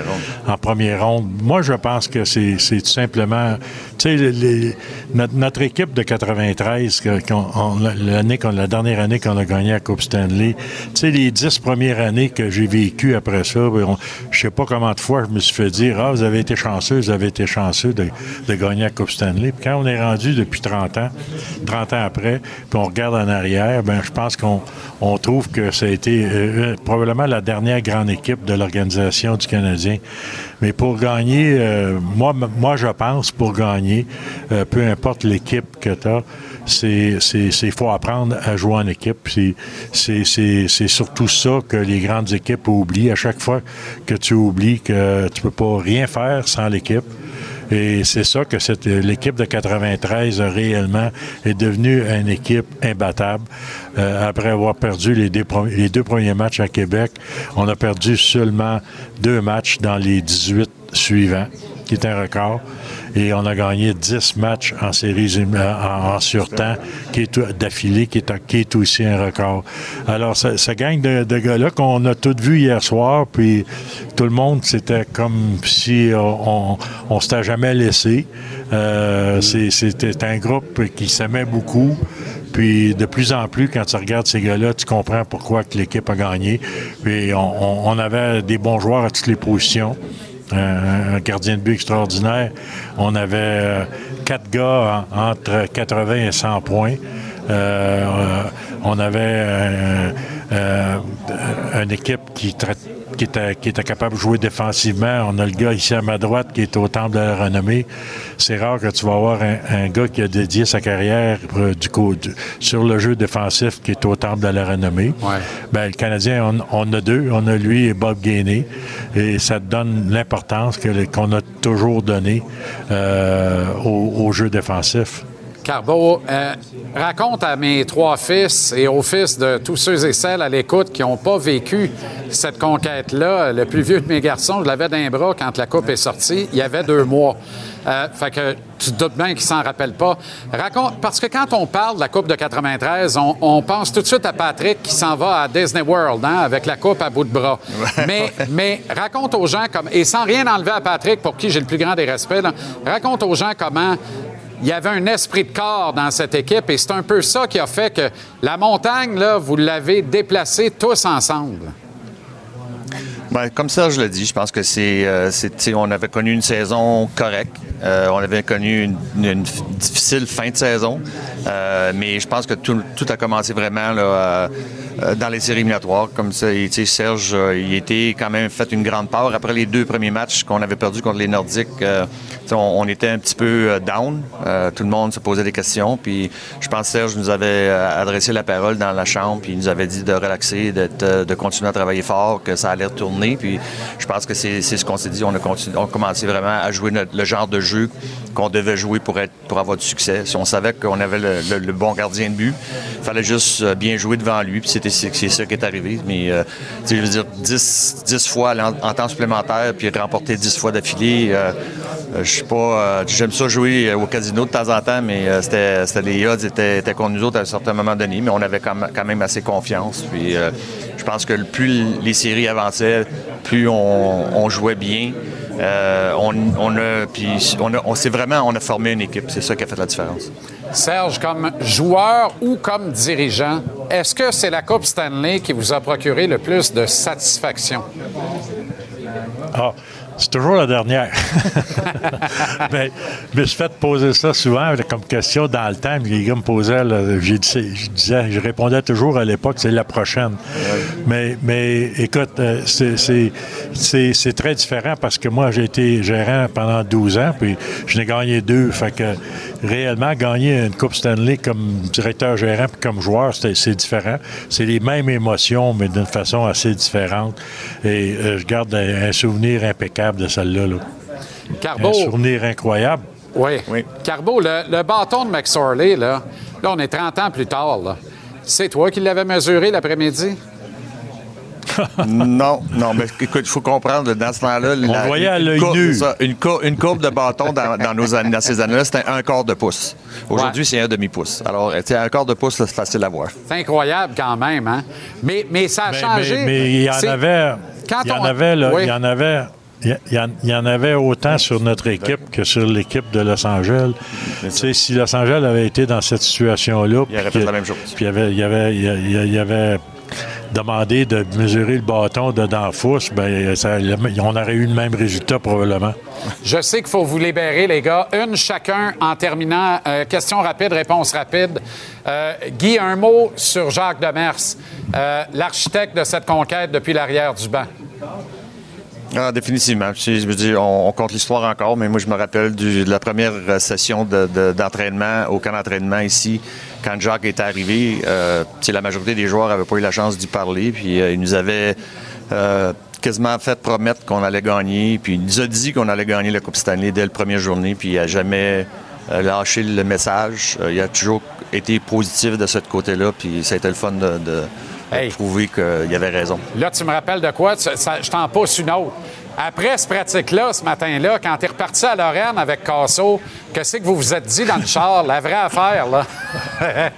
en première ronde. Moi, je pense que c'est tout simplement... Tu sais, notre, notre équipe de 93, que- qu'on- on- l'année qu'on- la dernière année qu'on a gagné la Coupe Stanley, tu sais, les dix premières années que j'ai vécues après ça, ben, on- je sais pas comment de fois je me suis fait dire « Ah, vous avez été chanceux, vous avez été chanceux de, de gagner la Coupe Stanley. » Puis quand on est rendu depuis 30 ans, 30 ans après, puis on regarde en ben je pense qu'on on trouve que ça a été euh, euh, probablement la dernière grande équipe de l'organisation du Canadien. Mais pour gagner, euh, moi, moi, je pense, pour gagner, peu importe l'équipe que tu as, c'est faut apprendre à jouer en équipe. C'est surtout ça que les grandes équipes oublient. À chaque fois que tu oublies que tu peux pas rien faire sans l'équipe, et c'est ça que cette- l'équipe de 93 a réellement est devenue une équipe imbattable. Euh, après avoir perdu les deux, pre- les deux premiers matchs à Québec, on a perdu seulement deux matchs dans les 18 suivants, qui est un record. Et on a gagné 10 matchs en séries élim- en, surtemps, qui est tout- d'affilée, qui est, qui est aussi un record. Alors, ça, ça gang de, gars-là qu'on a tous vu hier soir, puis tout le monde, c'était comme si on, on, s'était jamais laissé. Euh, C'était un groupe qui s'aimait beaucoup. Puis de plus en plus, quand tu regardes ces gars-là, tu comprends pourquoi l'équipe a gagné. Puis on avait des bons joueurs à toutes les positions. Un, gardien de but extraordinaire. On avait euh, quatre gars en- entre 80 et 100 points. Euh, on avait euh, euh, une équipe qui, tra- qui, était, qui était capable de jouer défensivement. On a le gars ici à ma droite qui est au temple de la renommée. C'est rare que tu vas avoir un, un gars qui a dédié sa carrière euh, du, co- du- sur le jeu défensif qui est au temple de la renommée. Ben, le Canadien, on, on a deux. On a lui et Bob Gainé. Et ça te donne l'importance qu'on a toujours donnée euh, au, au jeu défensif. Carbo, euh, raconte à mes trois fils et aux fils de tous ceux et celles à l'écoute qui n'ont pas vécu cette conquête-là. Le plus vieux de mes garçons, je l'avais d'un bras quand la Coupe est sortie. Il y avait deux mois. Euh, fait que tu te doutes bien qu'il s'en rappelle pas. Raconte, parce que quand on parle de la Coupe de 93, on, on pense tout de suite à Patrick qui s'en va à Disney World hein, avec la Coupe à bout de bras. Mais, mais raconte aux gens, comme, et sans rien enlever à Patrick, pour qui j'ai le plus grand des respects, là, raconte aux gens comment il y avait un esprit de corps dans cette équipe et c'est un peu ça qui a fait que la montagne, là, vous l'avez déplacée tous ensemble. Ben, comme Serge l'a dit, je pense que c'est, euh, on avait connu une saison correcte. Euh, on avait connu une, difficile fin de saison. Euh, mais je pense que tout, a commencé vraiment dans les séries éliminatoires. Comme ça, et, Serge, euh, il était quand même fait une grande part. Après les deux premiers matchs qu'on avait perdus contre les Nordiques, euh, on, était un petit peu euh, down. Euh, tout le monde se posait des questions. Puis je pense que Serge nous avait euh, adressé la parole dans la chambre. Puis il nous avait dit de relaxer, euh, de continuer à travailler fort, que ça allait retourner. Puis je pense que c'est, ce qu'on s'est dit. On a, continué, on a commencé vraiment à jouer le genre de jeu qu'on devait jouer pour, avoir du succès. Si on savait qu'on avait le, bon gardien de but, il fallait juste euh, bien jouer devant lui. Puis c'est, ça qui est arrivé. Mais euh, je veux dire, 10, 10 fois en, temps supplémentaire, puis remporter 10 fois d'affilée. euh, euh, je sais pas, j'aime ça jouer au casino de temps en temps, mais c'était, les odds étaient, contre nous autres à un certain moment donné, mais on avait quand même, assez confiance. Puis je pense que plus les séries avançaient, plus on jouait bien. Euh, on, on a, puis on a, on s'est vraiment, on a formé une équipe. C'est ça qui a fait la différence. Serge, comme joueur ou comme dirigeant, est-ce que c'est la Coupe Stanley qui vous a procuré le plus de satisfaction? Ah, c'est toujours la dernière. mais je me suis fait poser ça souvent comme question dans le temps. Les gars me posaient, je je répondais toujours à l'époque, c'est la prochaine. Mais, écoute, euh, c'est- très différent parce que moi, j'ai été gérant pendant 12 ans, puis je n'ai gagné deux. Fait que réellement, gagner une Coupe Stanley comme directeur gérant puis comme joueur, c'est différent. C'est les mêmes émotions, mais d'une façon assez différente. Et euh, je garde un souvenir impeccable de celle-là. là. Carbo. Un souvenir incroyable. Oui. Carbo, le, le bâton de McSorley, là, là, on est 30 ans plus tard. là. C'est toi qui l'avais mesuré l'après-midi? non, non, mais écoute, il faut comprendre, dans ce temps-là... la- voyait à l'œil nu. ça, Une, cour- une courbe de bâton dans, dans nos années, dans ces années-là, c'était un quart de pouce. Aujourd'hui, c'est un demi-pouce. Alors, tu sais, un quart de pouce, là, c'est facile à voir. C'est incroyable quand même, hein? Mais, mais ça a Mais, changé. mais- mais il y en C'est- avait. Quand il y en on- avait, là, Oui. il y en avait. Il y, en- il y en avait autant sur notre équipe que sur l'équipe de Los Angeles. Tu sais, si Los Angeles avait été dans cette situation-là, Il aurait puis fait que- la même chose. Puis il avait, il avait, il avait- il avait demandé de mesurer le bâton de pouce, ben, ça- on aurait eu le même résultat probablement. Je sais qu'il faut vous libérer, les gars. Une chacun en terminant. Euh, question rapide, réponse rapide. Euh, Guy, un mot sur Jacques Demers, euh, l'architecte de cette conquête depuis l'arrière du banc. Ah, définitivement. Je on, compte l'histoire encore, mais moi, je me rappelle du- de la première euh, session de- de- d'entraînement au camp d'entraînement ici, quand Jacques est arrivé. euh, la majorité des joueurs n'avaient pas eu la chance d'y parler, puis euh, il nous avait euh, quasiment fait promettre qu'on allait gagner, puis il nous a dit qu'on allait gagner la Coupe Stanley dès la première journée, puis il n'a jamais lâché le message. Il a toujours été positif de ce côté-là, puis ça a été le fun de- de prouver qu'il avait raison. Là, tu me rappelles de quoi? Ça- je t'en pousse une autre. Après ce pratique-là, ce matin-là, quand tu es reparti à Lorraine avec Casso, qu'est-ce que vous vous êtes dit dans le char? La vraie affaire, là?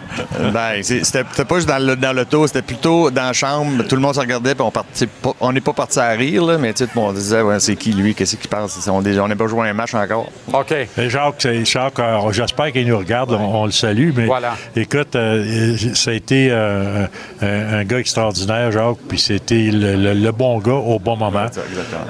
Ben, c'était pas juste dans le- dans l'auto, c'était plutôt dans la chambre. Tout le monde se regardait, puis on partit pas- on n'est pas parti à rire, là, mais tu sais, on disait, ouais, c'est qui lui, qu'est-ce qu'il pense? On n'a pas joué un match encore. OK. Et Jacques, c'est- Jacques, euh, j'espère qu'il nous regarde, on, on le salue, mais écoute, euh, ça a été euh, un, un gars extraordinaire, Jacques, puis c'était le, le- le bon gars au bon moment.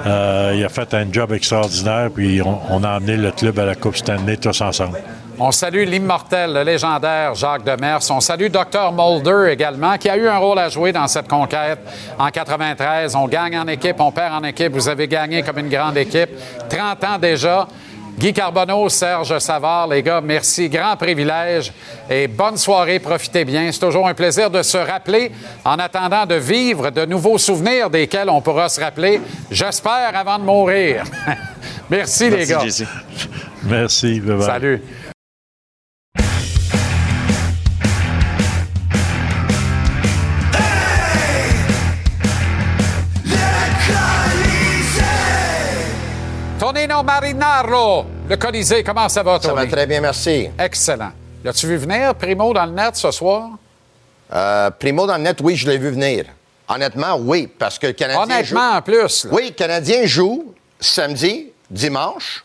Euh, il a fait un job extraordinaire, puis on, on a emmené le club à la Coupe Stanley tous ensemble. On salue l'immortel, le légendaire Jacques Demers. On salue Dr. Mulder également, qui a eu un rôle à jouer dans cette conquête en 93. On gagne en équipe, on perd en équipe. Vous avez gagné comme une grande équipe. 30 ans déjà. Guy Carbonneau, Serge Savard, les gars, merci. Grand privilège et bonne soirée. Profitez bien. C'est toujours un plaisir de se rappeler en attendant de vivre de nouveaux souvenirs desquels on pourra se rappeler, j'espère, avant de mourir. merci, les gars. Merci. bye-bye. Salut. Tonino Marinaro, le Colisée, comment ça va, Tony? Ça va très bien, merci. Excellent. L'as-tu vu venir, Primo, dans le net ce soir? Euh, Primo dans le net, oui, je l'ai vu venir. Honnêtement, oui, parce que le Canadien. Honnêtement, joue- en plus. Oui, le Canadien joue samedi, dimanche.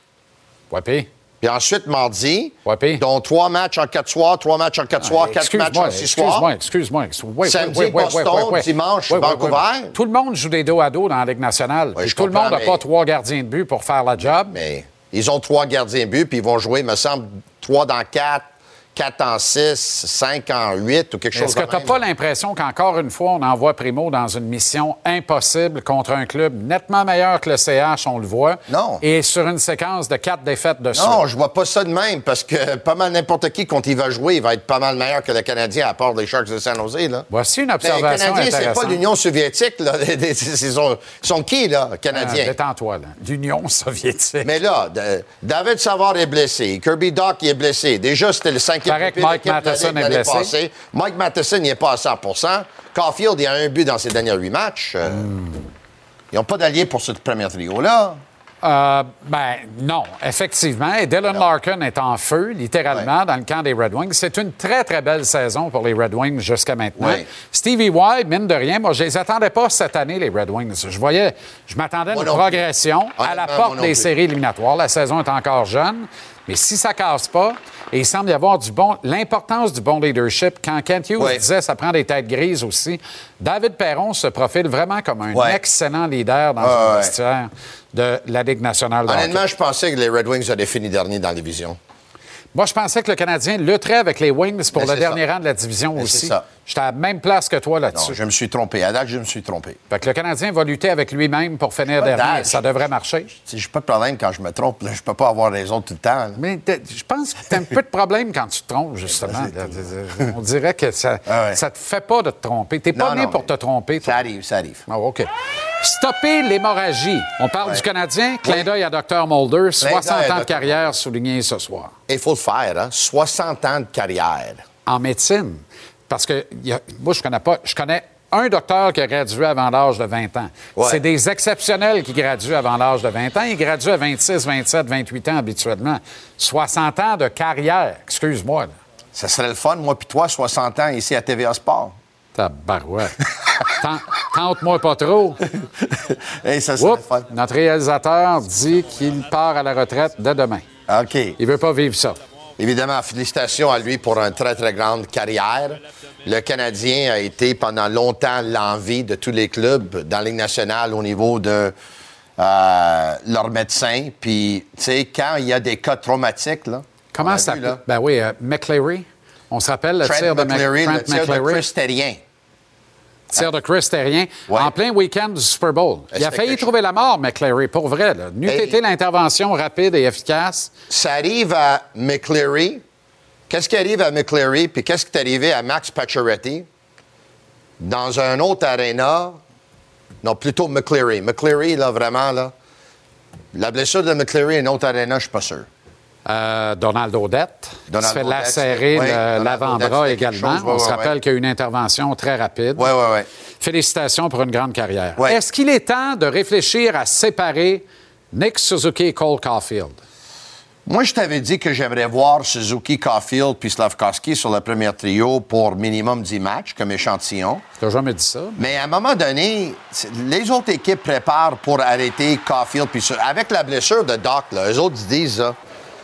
Ouais, puis? Ensuite, mardi, dont trois matchs en quatre soirs, trois matchs en quatre soirs, quatre matchs en six soirs. Excuse-moi, excuse-moi. Samedi, oui, oui, Boston, oui, dimanche, Vancouver. Tout le monde joue des dos à dos dans la Ligue nationale. Puis tout le monde n'a mais- pas trois gardiens de but pour faire la job. Mais ils ont trois gardiens but, puis ils vont jouer, me semble, trois dans quatre, quatre en six, cinq en huit ou quelque chose Est-ce que tu n'as pas l'impression qu'encore une fois, on envoie Primo dans une mission impossible contre un club nettement meilleur que le CH, on le voit? Non. Et sur une séquence de quatre défaites de suite. Non, je vois pas ça de même, parce que pas mal n'importe qui, quand il va jouer, il va être pas mal meilleur que le Canadien, à part les Sharks de San Jose. Là. Voici une Mais observation le Canadien, c'est pas l'Union soviétique. Là. Ils sont, ils sont qui, là, Canadiens? Détends-toi, là. L'Union soviétique. Mais là, David Savard est blessé. Kirby Doc il est blessé. Déjà, c'était le Paraît que Mike Matheson est blessé. passée. Mike Matheson n'est pas à 100% Caulfield, il a un but dans ses derniers huit matchs. Euh, Ils n'ont pas d'alliés pour ce premier trio-là. Euh, ben non, effectivement. Et Dylan Larkin est en feu, littéralement, dans le camp des Red Wings. C'est une très, très belle saison pour les Red Wings jusqu'à maintenant. Stevie White, mine de rien, moi, je les attendais pas cette année, les Red Wings. Je voyais, je m'attendais à une progression à la porte des séries éliminatoires. La saison est encore jeune. Mais si ça casse pas, et il semble y avoir du bon, l'importance du bon leadership, quand Kent Hughes Ouais. disait ça prend des têtes grises aussi, David Perron se profile vraiment comme un Ouais. excellent leader dans ouais. vestiaire de la Ligue nationale de hockey. Honnêtement, je pensais que les Red Wings auraient fini dernier dans la division. Moi, je pensais que le Canadien lutterait avec les Wings pour Mais le dernier ça. rang de la division Mais aussi. c'est ça. J'étais à la même place que toi Non, là-dessus. je me suis trompé. À date, je me suis trompé. Fait que le Canadien va lutter avec lui-même pour finir dernier. Ça devrait marcher. Je n'ai pas de problème quand je me trompe. là. Je peux pas avoir raison tout le temps. là. Mais je pense que tu as un peu de problème quand tu te trompes, justement. là. On dirait que ça Ah ouais. ça te fait pas de te tromper. T'es pas Non, né non, pour te tromper. toi. Ça arrive, ça arrive. Ah, OK. Stopper l'hémorragie. On parle Ouais. du Canadien. Clin d'œil à Dr. Mulder. 60 d'œil à ans de carrière souligné ce soir. Il faut le faire, hein? 60 ans de carrière. en médecine. Parce que il y a- moi, je connais pas. Je connais un docteur qui a gradué avant l'âge de 20 ans. Ouais. C'est des exceptionnels qui graduent avant l'âge de 20 ans. Ils graduent à 26, 27, 28 ans habituellement. 60 ans de carrière. Excuse-moi. Ça serait le fun, moi puis toi, 60 ans ici à TVA Sport. Tabarouette. Tant- Tente-moi pas trop. Hey, ça Oups, notre réalisateur dit qu'il part à la retraite dès demain. OK. Il veut pas vivre ça. Évidemment, félicitations à lui pour une très, très grande carrière. Le Canadien a été pendant longtemps l'envie de tous les clubs dans la Ligue nationale au niveau de euh, leurs médecins. Puis, tu sais, quand il y a des cas traumatiques, là. Comment ça vu, s'appelle? là, Ben oui, euh, McCleary. On se rappelle le tir de Mc- McCleary, Trent le tir de. Chris Terrien. Tir de Chris Terrien Ouais. en plein week-end du Super Bowl. Il a failli trouver la mort, McCleary, pour vrai. N'eût été l'intervention rapide et efficace. Ça arrive à McCleary. Qu'est-ce qui arrive à McCleary? Puis qu'est-ce qui est arrivé à Max Pacioretty? Dans un autre aréna. Non, plutôt McCleary. McCleary, là, vraiment, là. La blessure de McCleary, une autre aréna, je suis pas sûr. Euh, Donald Odette, Donald qui se fait Odette, lacérer oui, l'avant-bras également. chose, ouais, On se rappelle ouais. qu'il y a eu une intervention très rapide. Oui, oui, oui. Félicitations pour une grande carrière. Est-ce qu'il est temps de réfléchir à séparer Nick Suzuki et Cole Caulfield? Moi, je t'avais dit que j'aimerais voir Suzuki, Caulfield puis Slavkovski sur le premier trio pour minimum 10 matchs comme échantillon. Tu n'as jamais dit ça. Mais à un moment donné, les autres équipes préparent pour arrêter Caulfield. Puis avec la blessure de Doc, là, eux autres disent là,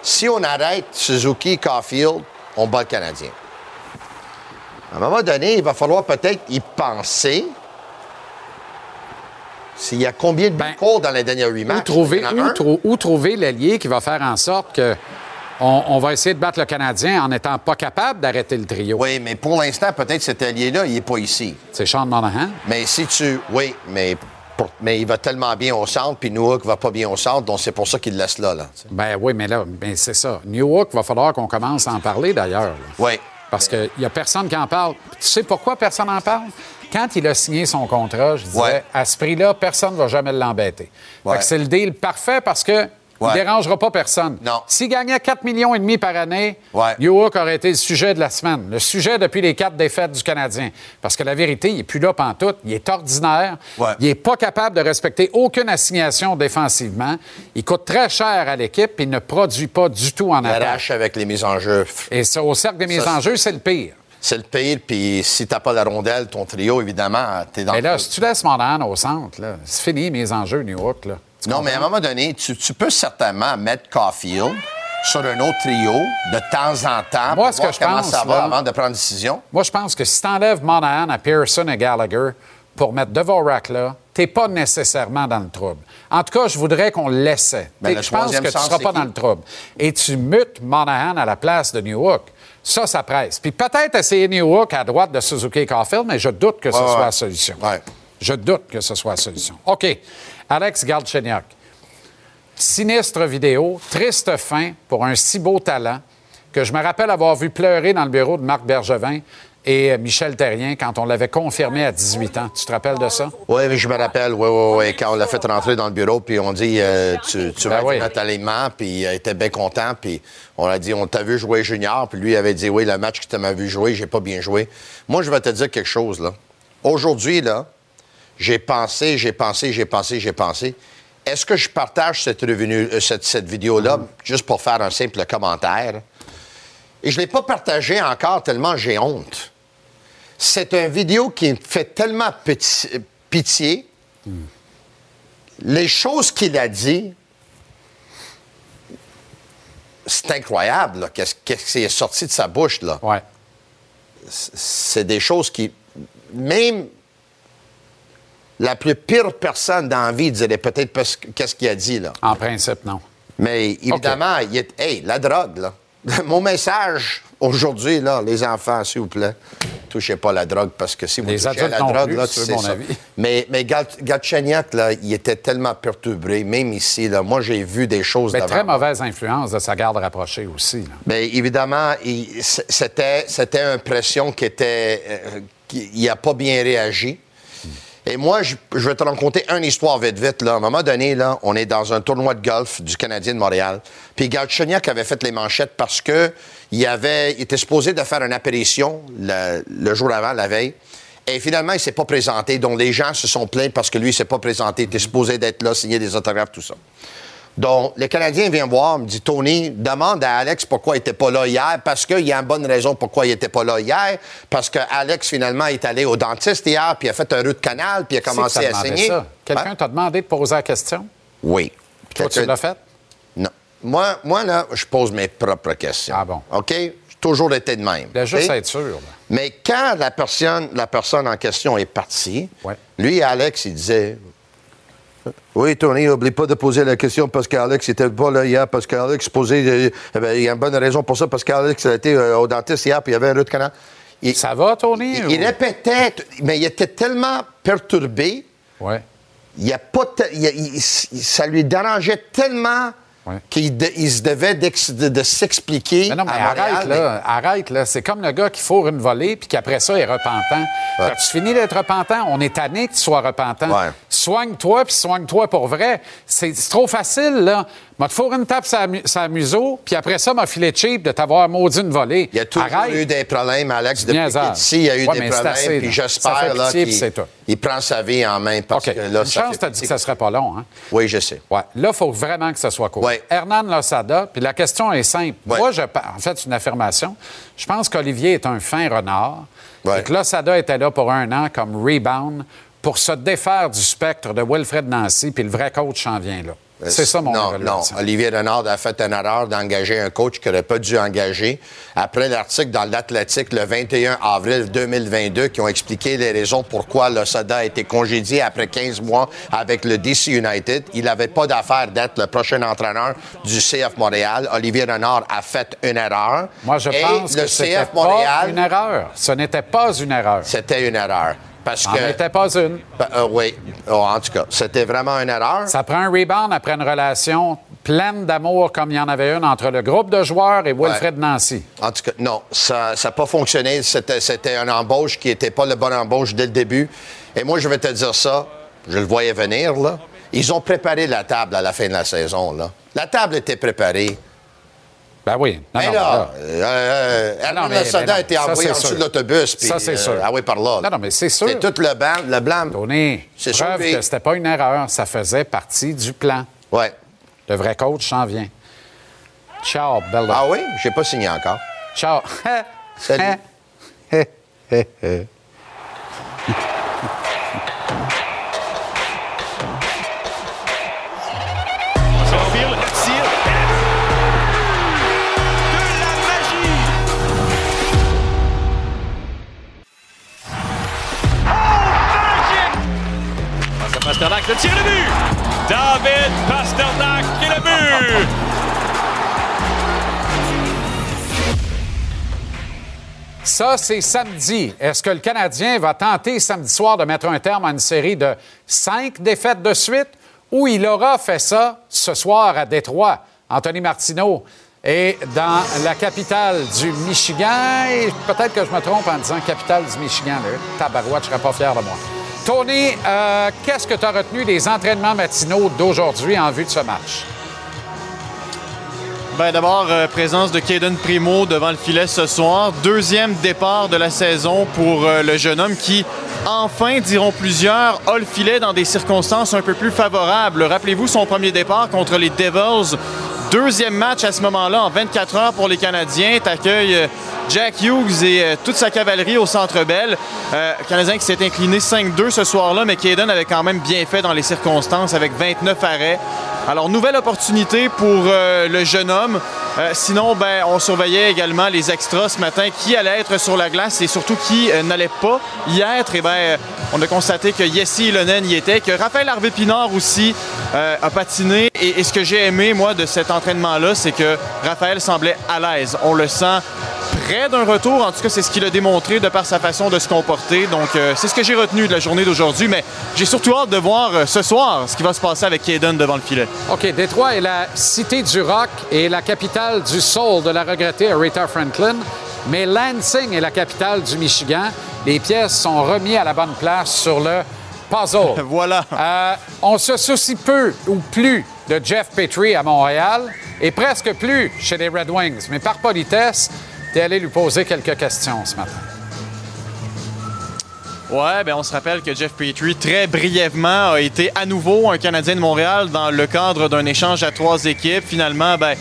si on arrête Suzuki, Caulfield, on bat le Canadien. À un moment donné, il va falloir peut-être y penser. S'il y a combien de buts courts dans les derniers huit matchs? Trouver, où trouver l'allié qui va faire en sorte que on, on va essayer de battre le Canadien en n'étant pas capable d'arrêter le trio? Oui, mais pour l'instant, peut-être cet allié-là, il n'est pas ici. C'est Sean Monahan. Mais si tu. Oui, mais, pour- mais il va tellement bien au centre, puis Newark va pas bien au centre, donc c'est pour ça qu'il le laisse là. là. Ben oui, mais là, ben c'est ça. Newark, va falloir qu'on commence à en parler d'ailleurs. Oui. Parce qu'il n'y a personne qui en parle. Tu sais pourquoi personne n'en parle? Quand il a signé son contrat, je disais, Ouais. à ce prix-là, personne ne va jamais l'embêter. Fait Ouais. que c'est le deal parfait parce que il ne dérangera pas personne. Non. S'il gagnait 4 millions et demi par année, Ouais. Aurait été le sujet de la semaine. Le sujet depuis les quatre défaites du Canadien. Parce que la vérité, il n'est plus là pantoute. Il est ordinaire. Ouais. Il n'est pas capable de respecter aucune assignation défensivement. Il coûte très cher à l'équipe et il ne produit pas du tout en Il attaque. arrache avec les mises en jeu. Et ça, au cercle des mises Ça, en jeu, c'est le pire. C'est le pire, puis si t'as pas la rondelle, ton trio, évidemment, t'es dans Mais là, si tu laisses Monahan au centre, là, c'est fini mes enjeux, New York. Là. Tu Non, mais à un moment donné, tu, tu peux certainement mettre Caulfield sur un autre trio de temps en temps Moi, pour ce voir que je comment pense, ça va là- avant de prendre une décision. Moi, je pense que si tu enlèves Monahan à Pearson et Gallagher pour mettre Dvorak là, tu pas nécessairement dans le trouble. En tout cas, je voudrais qu'on le laissait. Ben, le je pense que tu seras pas qui? dans le trouble. Et tu mutes Monahan à la place de Newhook. Ça, ça presse. Puis peut-être essayer Newhook à droite de Suzuki et Caulfield, mais je doute que ce Ouais, soit ouais. la solution. Ouais. Je doute que ce soit la solution. OK. Alex Galchenyuk. Sinistre vidéo, triste fin pour un si beau talent que je me rappelle avoir vu pleurer dans le bureau de Marc Bergevin et euh, Michel Terrien quand on l'avait confirmé à 18 ans. Tu te rappelles de ça? Oui, mais je me rappelle, oui, oui, oui, quand on l'a fait rentrer dans le bureau, puis on dit, euh, tu, tu vas Ben oui. être notre alignement, puis il était bien content, puis on a dit, on t'a vu jouer junior, puis lui avait dit, oui, le match que tu m'as vu jouer, j'ai pas bien joué. Moi, je vais te dire quelque chose, là. Aujourd'hui, là, j'ai pensé, j'ai pensé, j'ai pensé, j'ai pensé. Est-ce que je partage cette, revenu, euh, cette, cette vidéo-là juste pour faire un simple commentaire? Et je ne l'ai pas partagé encore tellement j'ai honte. C'est une vidéo qui me fait tellement pitié. Les choses qu'il a dit, c'est incroyable, qu'est-ce qui est sorti de sa bouche, là. Ouais. C'est des choses qui, même la plus pire personne dans la vie dirait peut-être pas ce- qu'est-ce qu'il a dit, là. En principe, non. Mais évidemment, il est. Hey, la drogue, là. Mon message aujourd'hui, là, les enfants, s'il vous plaît, touchez pas la drogue parce que si vous Les touchez à la non drogue, plus, là, mon ça. avis. Mais, mais Galchenyuk, là, il était tellement perturbé, même ici, là. Moi, j'ai vu des choses Mais très mauvaise influence de sa garde rapprochée aussi. là. Mais évidemment, c'était, c'était une pression qui était. euh, qui- il n'a pas bien réagi. Et moi, je, vais te raconter une histoire vite, vite. Là. À un moment donné, on est dans un tournoi de golf du Canadien de Montréal. Puis Galchenyuk avait fait les manchettes parce que il, avait, il était supposé de faire une apparition le, jour avant, la veille. Et finalement, il s'est pas présenté. Donc, les gens se sont plaints parce que lui, il s'est pas présenté. Il était supposé d'être là, signer des autographes, tout ça. Donc, le Canadien vient me voir, me dit Tony, demande à Alex pourquoi il n'était pas là hier, parce qu'il y a une bonne raison pourquoi il n'était pas là hier, parce que Alex, finalement, est allé au dentiste hier, puis a fait un route canal, puis il a commencé à saigner. Quelqu'un Hein? t'a demandé de poser la question? Oui. Toi, tu l'as fait? Non. Moi, moi, là, je pose mes propres questions. Ah bon? OK? J'ai toujours été de même. Juste OK? être sûr. là. Mais quand la personne, la personne en question est partie, lui, Alex, il disait Oui, Tony, n'oublie pas de poser la question parce qu'Alex n'était pas là hier, parce qu'Alex posait. euh, eh il y a une bonne raison pour ça, parce qu'Alex a été euh, au dentiste hier, puis il y avait un route canal. Il- Ça va, Tony? Il, ou- il répétait, mais il était tellement perturbé. Ouais. Il y a pas te- il- ça lui dérangeait tellement qu'il de- il se devait de, de s'expliquer. Mais non, mais à Montréal, arrête, là. Arrête, là. C'est comme le gars qui fourre une volée puis qu'après ça, il est repentant. Quand tu finis d'être repentant, on est tanné que tu sois repentant. Soigne-toi puis soigne-toi pour vrai. C'est trop facile, là. M'a te fourré une tape sur la museau, puis après ça, m'a filé cheap de t'avoir maudit une volée. Il y a toujours Arrête. eu des problèmes, Alex. Depuis qu'il ici, il y a eu Ouais, des problèmes. puis Ça j'espère là, qu'il prend sa vie en main parce que là, Une ça chance, t'as dit que ça serait pas long, hein? Oui, je sais. Ouais. Là, il faut vraiment que ce soit court. Hernan Losada, puis la question est simple. Moi, je, en fait, c'est une affirmation. Je pense qu'Olivier est un fin renard. Et que Losada était là pour un an comme rebound pour se défaire du spectre de Wilfred Nancy, puis le vrai coach en vient là. C'est ça mon Non, non. Olivier Renard a fait une erreur d'engager un coach qu'il n'aurait pas dû engager. Après l'article dans l'Athletic le 21 avril 2022 qui ont expliqué les raisons pourquoi le Sada a été congédié après 15 mois avec le DC United, il n'avait pas d'affaire d'être le prochain entraîneur du CF Montréal. Olivier Renard a fait une erreur. Moi, je Et pense le que CF pas Montréal, une erreur. Ce n'était pas une erreur. C'était une erreur. Parce En que. était pas une. Ben, euh, oui. Oh, en tout cas, c'était vraiment une erreur. Ça prend un rebound après une relation pleine d'amour comme il y en avait une entre le groupe de joueurs et Wilfred Nancy. En tout cas, non, ça n'a pas fonctionné. C'était, c'était une embauche qui n'était pas la bonne embauche dès le début. Et moi, je vais te dire ça, je le voyais venir, là. Ils ont préparé la table à la fin de la saison, là. La table était préparée. Ben oui. Non, mais non, là, mais euh, euh, mais- non, a été envoyé en dessous sûr. de l'autobus. Ça, c'est euh, sûr. Ah oui, par là. Non, non, mais c'est sûr. C'est tout le, ban- le C'est sûr, preuve lui. que c'était pas une erreur. Ça faisait partie du plan. Ouais. Le vrai coach s'en vient. Ciao, Bella. Ah oui? J'ai pas signé encore. Ciao. Salut. But! David Pasternak et le but! Ça, c'est samedi. Est-ce que le Canadien va tenter samedi soir de mettre un terme à une série de cinq défaites de suite ou il aura fait ça ce soir à Détroit? Anthony Martineau est dans la capitale du Michigan. Peut-être que je me trompe en disant capitale du Michigan. Là. Tabarouette, je ne serais pas fier de moi. Tony, euh, qu'est-ce que tu as retenu des entraînements matinaux d'aujourd'hui en vue de ce match? Ben, D'abord, euh, présence de Caden Primo devant le filet ce soir. Deuxième départ de la saison pour euh, le jeune homme qui, enfin, diront plusieurs, a le filet dans des circonstances un peu plus favorables. Rappelez-vous son premier départ contre les Devils. Deuxième match à ce moment-là, en 24 heures pour les Canadiens. T'accueilles euh, Jack Hughes et euh, toute sa cavalerie au Centre Bell. Euh, Canadien qui s'est incliné 5-2 ce soir-là, mais Caden avait quand même bien fait dans les circonstances avec 29 arrêts. Alors, nouvelle opportunité pour le jeune homme. Sinon, ben, on surveillait également les extras ce matin, qui allait être sur la glace et surtout qui n'allait pas y être? Et ben, euh, on a constaté que Yessi Ilonen y était, que Raphaël Harvey-Pinard aussi a patiné. Et, et ce que j'ai aimé, moi, de cet entraînement-là, c'est que Raphaël semblait à l'aise. On le sent près d'un retour. En tout cas, c'est ce qu'il a démontré de par sa façon de se comporter. Donc, euh, c'est ce que j'ai retenu de la journée d'aujourd'hui. Mais j'ai surtout hâte de voir euh, ce soir ce qui va se passer avec Caden devant le filet. OK, Détroit est la cité du rock et la capitale du soul de la regrettée Aretha Franklin. Mais Lansing est la capitale du Michigan. Les pièces sont remises à la bonne place sur le puzzle. voilà. Euh, on se soucie peu ou plus de Jeff Petrie à Montréal et presque plus chez les Red Wings. Mais par politesse, tu es allé lui poser quelques questions ce matin. Ouais, ben on se rappelle que Jeff Petrie, très brièvement, a été à nouveau un Canadien de Montréal dans le cadre d'un échange à trois équipes. Finalement, ben,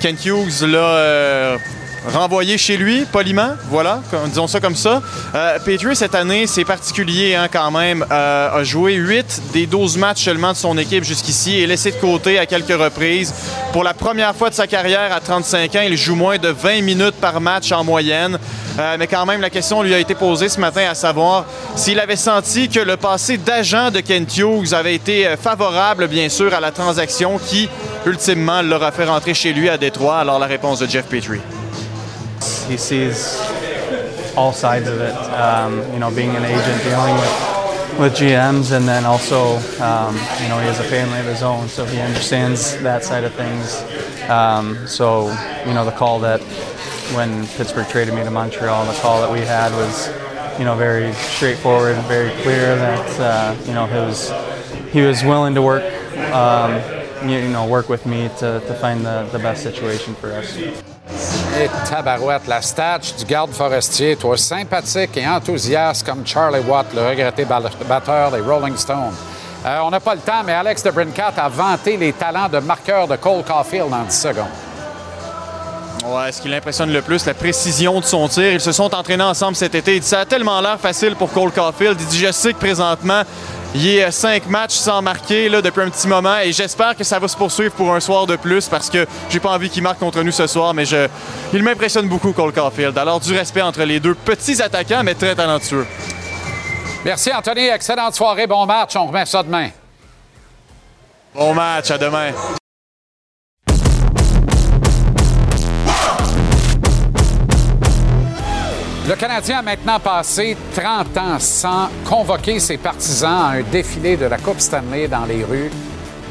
Kent Hughes l'a euh, renvoyé chez lui, poliment, voilà, disons ça comme ça. Euh, Petrie, cette année, c'est particulier hein, quand même, euh, a joué 8 des 12 matchs seulement de son équipe jusqu'ici et laissé de côté à quelques reprises. Pour la première fois de sa carrière à 35 ans, il joue moins de 20 minutes par match en moyenne. Euh, mais quand même, la question lui a été posée ce matin à savoir s'il avait senti que le passé d'agent de Kent Hughes avait été favorable, bien sûr, à la transaction qui, ultimement, l'aura fait rentrer chez lui à Détroit. Alors, la réponse de Jeff Petrie. He sees all sides of it. Um, you know, being an agent, dealing with with GMs, and then also, um, you know, he has a family of his own, so he understands that side of things. Um, so, you know, the call that when Pittsburgh traded me to Montreal, the call that we had was, you know, very straightforward, very clear that uh, you know he was he was willing to work. Um, you, know, work with me to, to find the, the best situation for us. Et tabarouette, la statue du garde forestier, toi sympathique et enthousiaste comme Charlie Watt, le regretté batteur des Rolling Stones. Euh, on n'a pas le temps, mais Alex de Brincat a vanté les talents de marqueur de Cole Caulfield en 10 secondes. Ouais, ce qui l'impressionne le plus, la précision de son tir. Ils se sont entraînés ensemble cet été. Il dit ça a tellement l'air facile pour Cole Caulfield. Il dit je sais que présentement, il est à cinq matchs sans marquer là, depuis un petit moment et j'espère que ça va se poursuivre pour un soir de plus parce que j'ai pas envie qu'il marque contre nous ce soir, mais je... il m'impressionne beaucoup, Cole Caulfield. Alors, du respect entre les deux petits attaquants, mais très talentueux. Merci, Anthony. Excellente soirée. Bon match. On remet ça demain. Bon match, à demain. Le Canadien a maintenant passé 30 ans sans convoquer ses partisans à un défilé de la Coupe Stanley dans les rues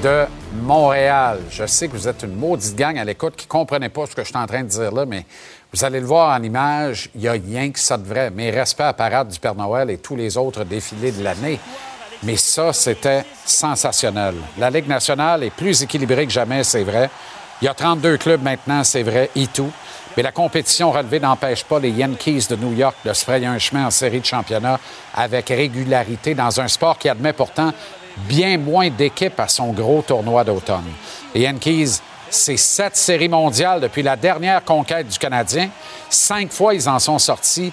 de Montréal. Je sais que vous êtes une maudite gang à l'écoute qui ne comprenait pas ce que je suis en train de dire là, mais vous allez le voir en image, il y a rien que ça de vrai. Mes respects à Parade du Père Noël et tous les autres défilés de l'année. Mais ça, c'était sensationnel. La Ligue nationale est plus équilibrée que jamais, c'est vrai. Il y a 32 clubs maintenant, c'est vrai, et tout. Mais la compétition relevée n'empêche pas les Yankees de New York de se frayer un chemin en série de championnat avec régularité dans un sport qui admet pourtant bien moins d'équipes à son gros tournoi d'automne. Les Yankees, c'est sept séries mondiales depuis la dernière conquête du Canadien. Cinq fois, ils en sont sortis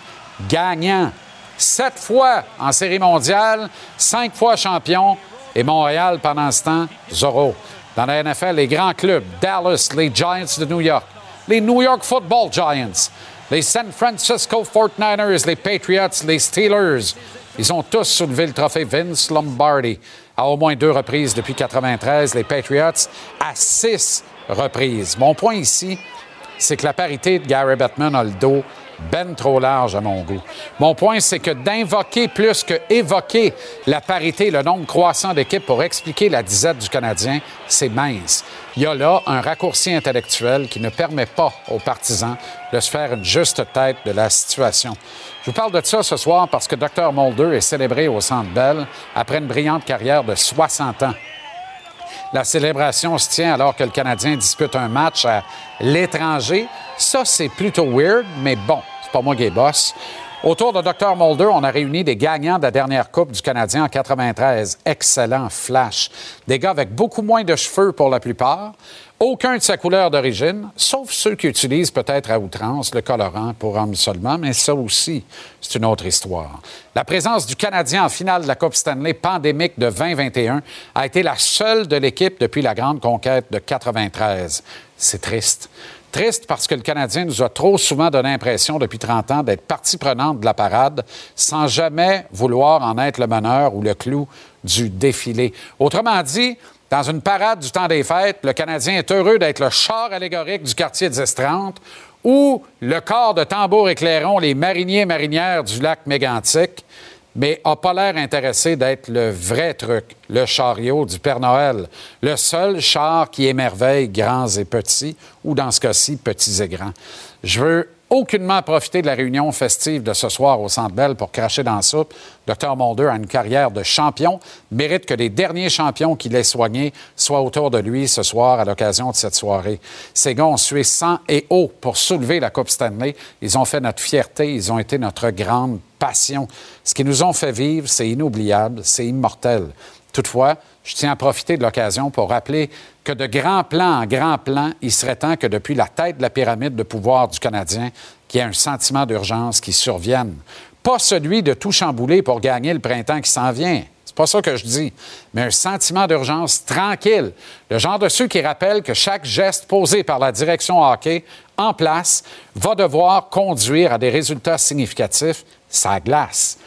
gagnants. Sept fois en série mondiale, cinq fois champion. Et Montréal, pendant ce temps, zéro. Dans la NFL, les grands clubs, Dallas, les Giants de New York, les New York Football Giants, les San Francisco 49ers, les Patriots, les Steelers. Ils ont tous soulevé le trophée Vince Lombardi. à au moins deux reprises depuis 93, les Patriots à six reprises. Mon point ici, c'est que la parité de Gary Bettman a le dos ben trop large à mon goût. Mon point, c'est que d'invoquer plus que évoquer la parité, le nombre croissant d'équipes pour expliquer la disette du Canadien, c'est mince. Il y a là un raccourci intellectuel qui ne permet pas aux partisans de se faire une juste tête de la situation. Je vous parle de ça ce soir parce que Dr. Mulder est célébré au Centre Bell après une brillante carrière de 60 ans. La célébration se tient alors que le Canadien dispute un match à l'étranger. Ça, c'est plutôt weird, mais bon, c'est pas moi qui est boss. Autour de Dr. Mulder, on a réuni des gagnants de la dernière Coupe du Canadien en 93. Excellent flash. Des gars avec beaucoup moins de cheveux pour la plupart, aucun de sa couleur d'origine, sauf ceux qui utilisent peut-être à outrance le colorant pour hommes seulement, mais ça aussi, c'est une autre histoire. La présence du Canadien en finale de la Coupe Stanley pandémique de 2021 a été la seule de l'équipe depuis la grande conquête de 93. C'est triste. Triste parce que le Canadien nous a trop souvent donné l'impression depuis 30 ans d'être partie prenante de la parade sans jamais vouloir en être le meneur ou le clou du défilé. Autrement dit, dans une parade du temps des fêtes, le Canadien est heureux d'être le char allégorique du quartier des Estrantes ou le corps de tambour éclairant les mariniers et marinières du lac mégantique, mais n'a pas l'air intéressé d'être le vrai truc, le chariot du Père Noël, le seul char qui émerveille grands et petits, ou dans ce cas-ci, petits et grands. Je veux aucunement profiter de la réunion festive de ce soir au Centre Bell pour cracher dans la soupe. Dr. Mulder a une carrière de champion, mérite que les derniers champions qu'il ait soignés soient autour de lui ce soir à l'occasion de cette soirée. Ces gars ont sué sang et eau pour soulever la Coupe Stanley. Ils ont fait notre fierté, ils ont été notre grande passion. Ce qu'ils nous ont fait vivre, c'est inoubliable, c'est immortel. Toutefois, je tiens à profiter de l'occasion pour rappeler que de grand plan en grand plan, il serait temps que depuis la tête de la pyramide de pouvoir du Canadien, qu'il y ait un sentiment d'urgence qui survienne. Pas celui de tout chambouler pour gagner le printemps qui s'en vient. C'est pas ça que je dis, mais un sentiment d'urgence tranquille. Le genre de ceux qui rappellent que chaque geste posé par la direction hockey en place va devoir conduire à des résultats significatifs, ça glace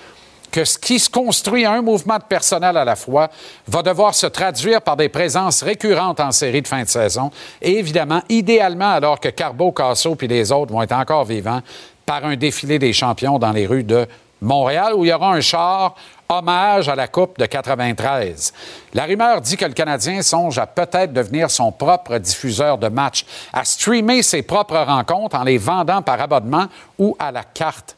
que ce qui se construit un mouvement de personnel à la fois va devoir se traduire par des présences récurrentes en série de fin de saison et évidemment, idéalement, alors que Carbo, Casso puis les autres vont être encore vivants, par un défilé des champions dans les rues de Montréal où il y aura un char hommage à la Coupe de 93. La rumeur dit que le Canadien songe à peut-être devenir son propre diffuseur de matchs, à streamer ses propres rencontres en les vendant par abonnement ou à la carte.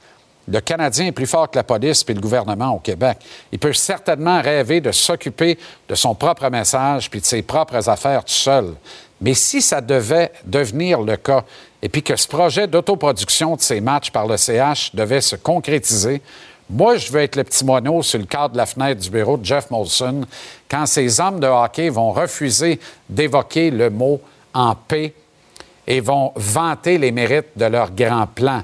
Le Canadien est plus fort que la police et le gouvernement au Québec. Il peut certainement rêver de s'occuper de son propre message puis de ses propres affaires tout seul. Mais si ça devait devenir le cas, et puis que ce projet d'autoproduction de ces matchs par le CH devait se concrétiser, moi, je veux être le petit moineau sur le cadre de la fenêtre du bureau de Jeff Molson quand ces hommes de hockey vont refuser d'évoquer le mot en paix et vont vanter les mérites de leur grand plan,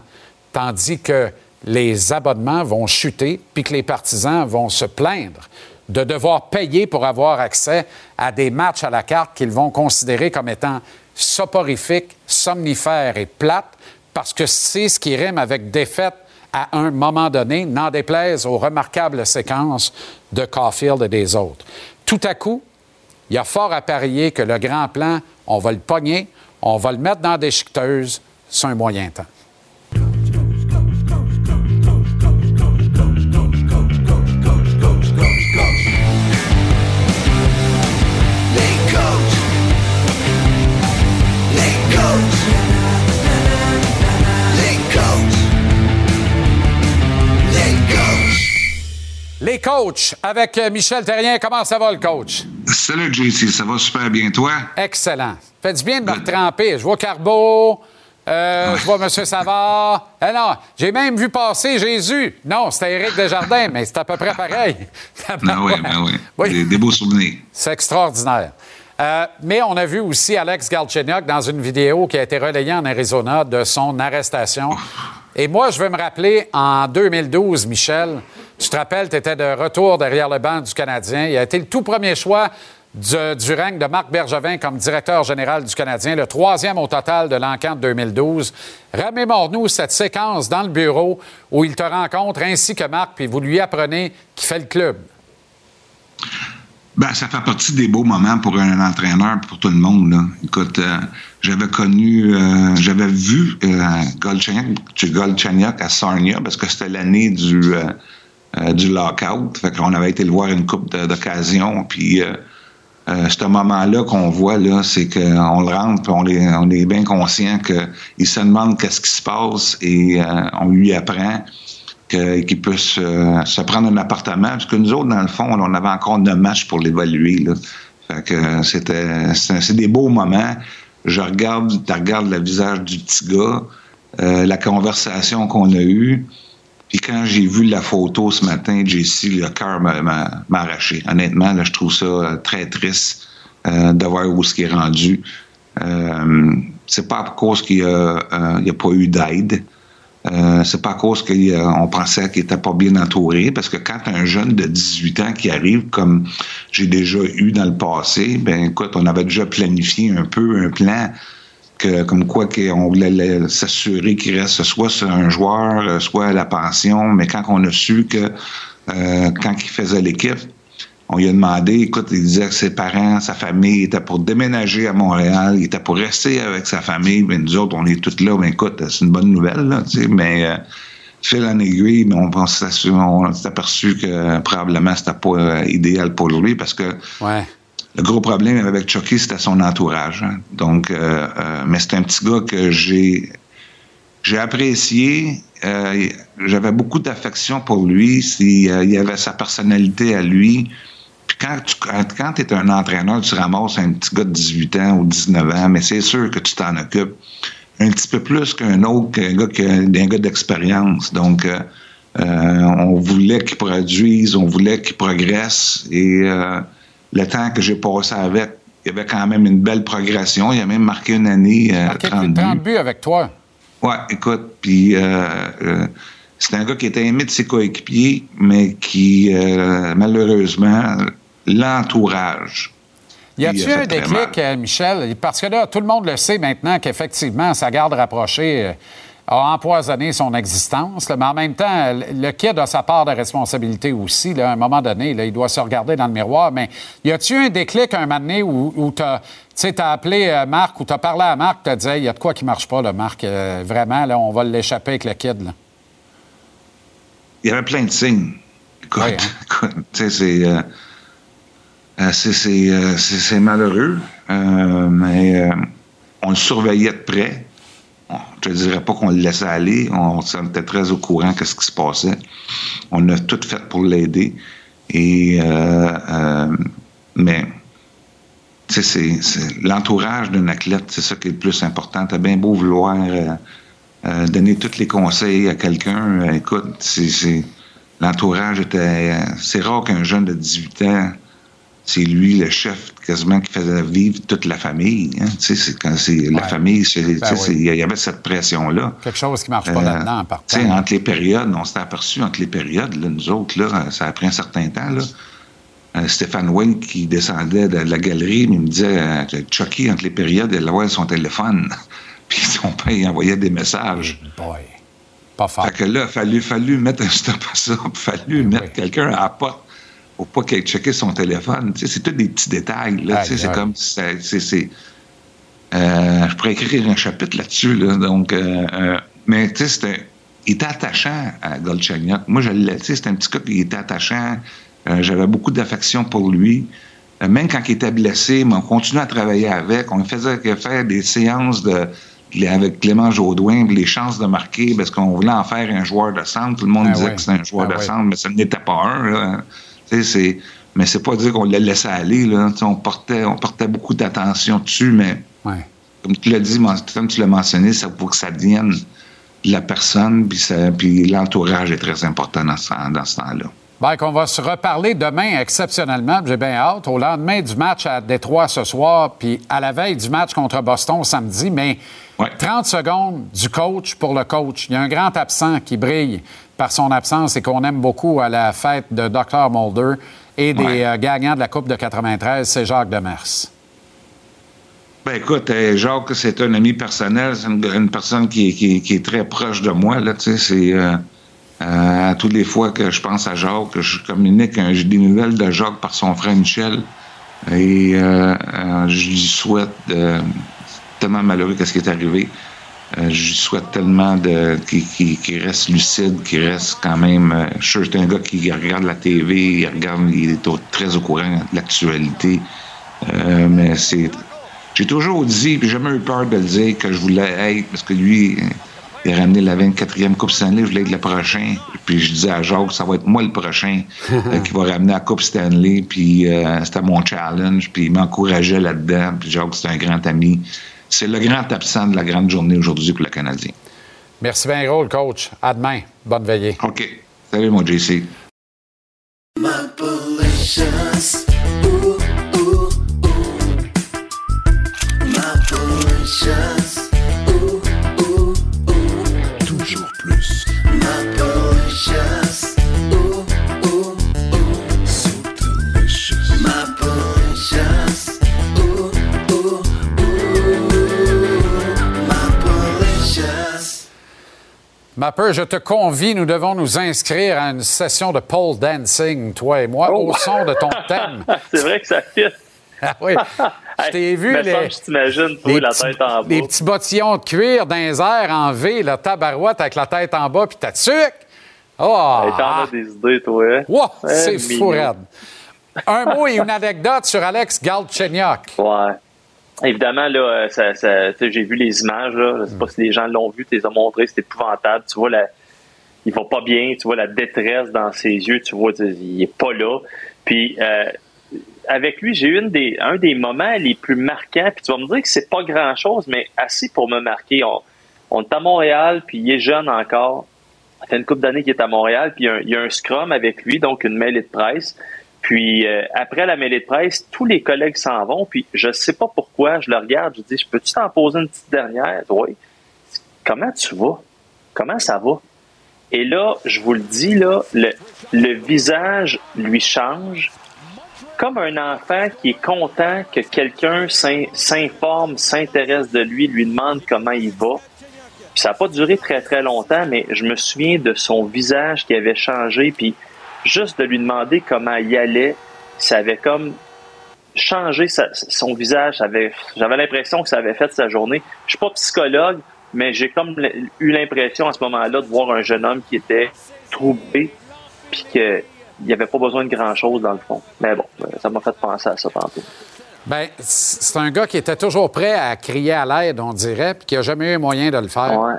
tandis que les abonnements vont chuter, puis que les partisans vont se plaindre de devoir payer pour avoir accès à des matchs à la carte qu'ils vont considérer comme étant soporifiques, somnifères et plates, parce que c'est ce qui rime avec défaite à un moment donné, n'en déplaise aux remarquables séquences de Caulfield et des autres. Tout à coup, il y a fort à parier que le grand plan, on va le pogner, on va le mettre dans des chiqueteuses sur un moyen temps. Les coachs avec euh, Michel Terrien. Comment ça va, le coach? Salut, JC. Ça va super bien, toi? Excellent. Fait du bien de me retremper. Je vois Carbeau, euh, je vois M. Savard. Eh non, j'ai même vu passer Jésus. Non, c'était Éric Desjardins, mais c'est à peu près pareil. ah oui, ben oui. Des, beaux souvenirs. C'est extraordinaire. Euh, mais on a vu aussi Alex Galchenyuk dans une vidéo qui a été relayée en Arizona de son arrestation. Et moi, je veux me rappeler, en 2012, Michel, tu te rappelles, tu étais de retour derrière le banc du Canadien. Il a été le tout premier choix du, règne de Marc Bergevin comme directeur général du Canadien, le troisième au total de l'encan de 2012. Remémore-nous cette séquence dans le bureau où il te rencontre ainsi que Marc, puis vous lui apprenez qu'il fait le club. Ben, ça fait partie des beaux moments pour un entraîneur, pour tout le monde. Écoute, euh, j'avais connu, euh, j'avais vu euh, à Sarnia parce que c'était l'année du euh, du lockout. Fait qu'on avait été le voir une coupe d'occasion. Puis ce moment-là qu'on voit là, c'est qu'on le rentre, puis on est, on est bien conscient qu'il se demande qu'est-ce qui se passe et on lui apprend qu'il puisse se, prendre un appartement. Parce que nous autres, dans le fond, on avait encore neuf matchs pour l'évaluer. Fait que c'était, c'est des beaux moments. Je regarde, je regarde le visage du petit gars, euh, la conversation qu'on a eue. Puis quand j'ai vu la photo ce matin, JC, le cœur m'a arraché. Honnêtement, là, je trouve ça très triste euh, de voir où ce qui est rendu. Euh, c'est pas à cause qu'il n'y a, a, pas eu d'aide. Euh, c'est pas à cause qu'on pensait qu'il était pas bien entouré, parce que quand un jeune de 18 ans qui arrive, comme j'ai déjà eu dans le passé, ben écoute, on avait déjà planifié un peu un plan que, comme quoi qu'on voulait s'assurer qu'il reste soit sur un joueur, soit à la pension, mais quand on a su que euh, quand il faisait l'équipe, on lui a demandé, écoute, il disait que ses parents, sa famille était pour déménager à Montréal, il était pour rester avec sa famille, mais nous autres, on est tous là, ben écoute, c'est une bonne nouvelle, là, tu sais, mais euh, fil en aiguille, mais on, s'est aperçu que probablement c'était pas euh, idéal pour lui parce que le gros problème avec Chucky, c'était son entourage. Hein. Donc, euh, euh, mais c'est un petit gars que j'ai j'ai apprécié. J'avais beaucoup d'affection pour lui. Il, il avait sa personnalité à lui quand tu quand, es un entraîneur, tu ramasses un petit gars de 18 ans ou 19 ans, mais c'est sûr que tu t'en occupes un petit peu plus qu'un autre, qu'un gars, qu'un gars d'expérience. Donc, euh, euh, on voulait qu'il produise, on voulait qu'il progresse. Et euh, le temps que j'ai passé avec, il y avait quand même une belle progression. Il a même marqué une année à 30 buts. 30 buts avec toi. Ouais, écoute, puis c'est un gars qui était aimé de ses coéquipiers, mais qui, malheureusement, l'entourage. Y a-t-il un déclic, euh, Michel? Parce que là, tout le monde le sait maintenant qu'effectivement, sa garde rapprochée euh, a empoisonné son existence. mais en même temps, le kid a sa part de responsabilité aussi. à un moment donné, il doit se regarder dans le miroir. Mais y a-t-il un déclic un moment donné où, tu as, appelé euh, Marc ou tu as parlé à Marc, tu as dit il y a de quoi qui marche pas, là, Marc. vraiment, là, on va l'échapper avec le kid. Il y avait plein de signes. Écoute, hein? c'est euh, euh, c'est malheureux, euh, mais on le surveillait de près. Je ne dirais pas qu'on le laissait aller. On, était très au courant de ce qui se passait. On a tout fait pour l'aider. Et mais c'est l'entourage d'un athlète, c'est ça qui est le plus important. T'as bien beau vouloir donner tous les conseils à quelqu'un. écoute, c'est l'entourage était. C'est rare qu'un jeune de 18 ans c'est lui le chef quasiment qui faisait vivre toute la famille. Hein. Tu sais, quand c'est la famille, ben il y avait cette pression-là. Quelque chose qui ne marche pas euh, là-dedans en partant. Entre les périodes, on s'est aperçu entre les périodes, nous autres, là, ça a pris un certain temps. Là. Euh, Stéphane Wayne qui descendait de la galerie, il me disait euh, Chucky, entre les périodes, il avait son téléphone. Puis son père il envoyait des messages. Boy. Pas fort. Fait que là, il fallu, fallu mettre un stop à ça. Il a fallu mettre quelqu'un à la porte faut pas qu'elle checké son téléphone. c'est tous des petits détails. Là, c'est comme c'est, euh, je pourrais écrire un chapitre là-dessus. Là, donc, euh, euh, mais tu sais, il était attachant à Golchagnac. Moi, je l'ai, c'était un petit gars qui était attachant. j'avais beaucoup d'affection pour lui. même quand il était blessé, mais on continuait à travailler avec. On faisait faire des séances de, avec Clément Jaudoin, les chances de marquer, parce qu'on voulait en faire un joueur de centre. Tout le monde ben disait que c'était un joueur ben de centre, mais ça n'était pas un. Là. Mais c'est pas dire qu'on le laissait aller. Là. on, portait, on portait beaucoup d'attention dessus, mais comme tu l'as dit, comme tu l'as mentionné, ça faut que ça devienne la personne, puis, puis l'entourage est très important dans ce, dans ce temps-là. Bien, qu'on va se reparler demain exceptionnellement. J'ai bien hâte. Au lendemain du match à Détroit ce soir, puis à la veille du match contre Boston samedi. Mais 30 secondes du coach pour le coach. Il y a un grand absent qui brille par son absence et qu'on aime beaucoup à la fête de Dr. Mulder et des euh, gagnants de la Coupe de 93, c'est Jacques Demers. Ben écoute, euh, Jacques, c'est un ami personnel, c'est une, personne qui, est très proche de moi. Là, c'est, euh, Euh, toutes les fois que je pense à Jacques, que je communique, un- j'ai des nouvelles de Jacques par son frère Michel. Et euh, je lui souhaite tellement malheureux qu'est-ce qui est arrivé. Euh, je souhaite tellement de qu'il reste lucide, qu'il reste quand même. euh, je suis un gars qui regarde la TV, il regarde, il est très au courant de l'actualité. Euh, mais c'est. J'ai toujours dit, puis j'ai jamais eu peur de le dire, que je voulais être, parce que lui, il a ramené la 24e Coupe Stanley, je voulais être le prochain. Puis je disais à Jacques, ça va être moi le prochain qui va ramener la Coupe Stanley. Puis c'était mon challenge, puis il m'encourageait là-dedans. Puis Jacques, c'est un grand ami. C'est le grand absent de la grande journée aujourd'hui pour le Canadien. Merci bien gros, le coach. À demain. Bonne veillée. OK. Salut, mon JC. Mapper, je te convie, nous devons nous inscrire à une session de pole dancing, toi et moi, au son de ton thème. C'est vrai que ça fit. Ah oui. Je t'ai vu les, toi, les la petits- tête en bas. les petits bottillons de cuir dans les airs en V, la tabarouette avec la tête en bas, puis ta tuque. Oh! Hey, T'en as des idées, toi. hein? Wow, Eh, c'est fou. Un mot et une anecdote sur Alex Galchenyuk. Ouais. Évidemment, là, euh, ça, ça- j'ai vu les images. Là. Je sais pas si les gens l'ont vu, tu les as montrées, c'est épouvantable. Tu vois, la, il va pas bien, tu vois la détresse dans ses yeux, tu vois, il est pas là. Puis, euh, avec lui, j'ai eu une des, un des moments les plus marquants. Puis tu vas me dire que c'est pas grand-chose, mais assez pour me marquer. On, on est à Montréal, puis il est jeune encore. Ça fait une couple d'années qu'il est à Montréal, puis il y, a un, il y a un scrum avec lui, donc une mêlée de presse. Puis euh, après la mêlée de presse, tous les collègues s'en vont, puis je sais pas pourquoi, je le regarde, je dis, je peux-tu t'en poser une petite dernière? Oui. Comment tu vas? Comment ça va? Et là, je vous le dis, là, le, le visage lui change comme un enfant qui est content que quelqu'un s'in- s'informe, s'intéresse de lui, lui demande comment il va. Puis ça n'a pas duré très très longtemps, mais je me souviens de son visage qui avait changé, puis juste de lui demander comment il allait, ça avait comme changé sa- son visage. J'avais l'impression que ça avait fait sa journée. Je suis pas psychologue, mais j'ai comme eu l'impression à ce moment-là de voir un jeune homme qui était troublé, puis qu'il n'y avait pas besoin de grand-chose dans le fond. Mais bon, euh, ça m'a fait penser à ça tantôt. Ben, c'est un gars qui était toujours prêt à crier à l'aide, on dirait, puis qui n'a jamais eu moyen de le faire. Ouais.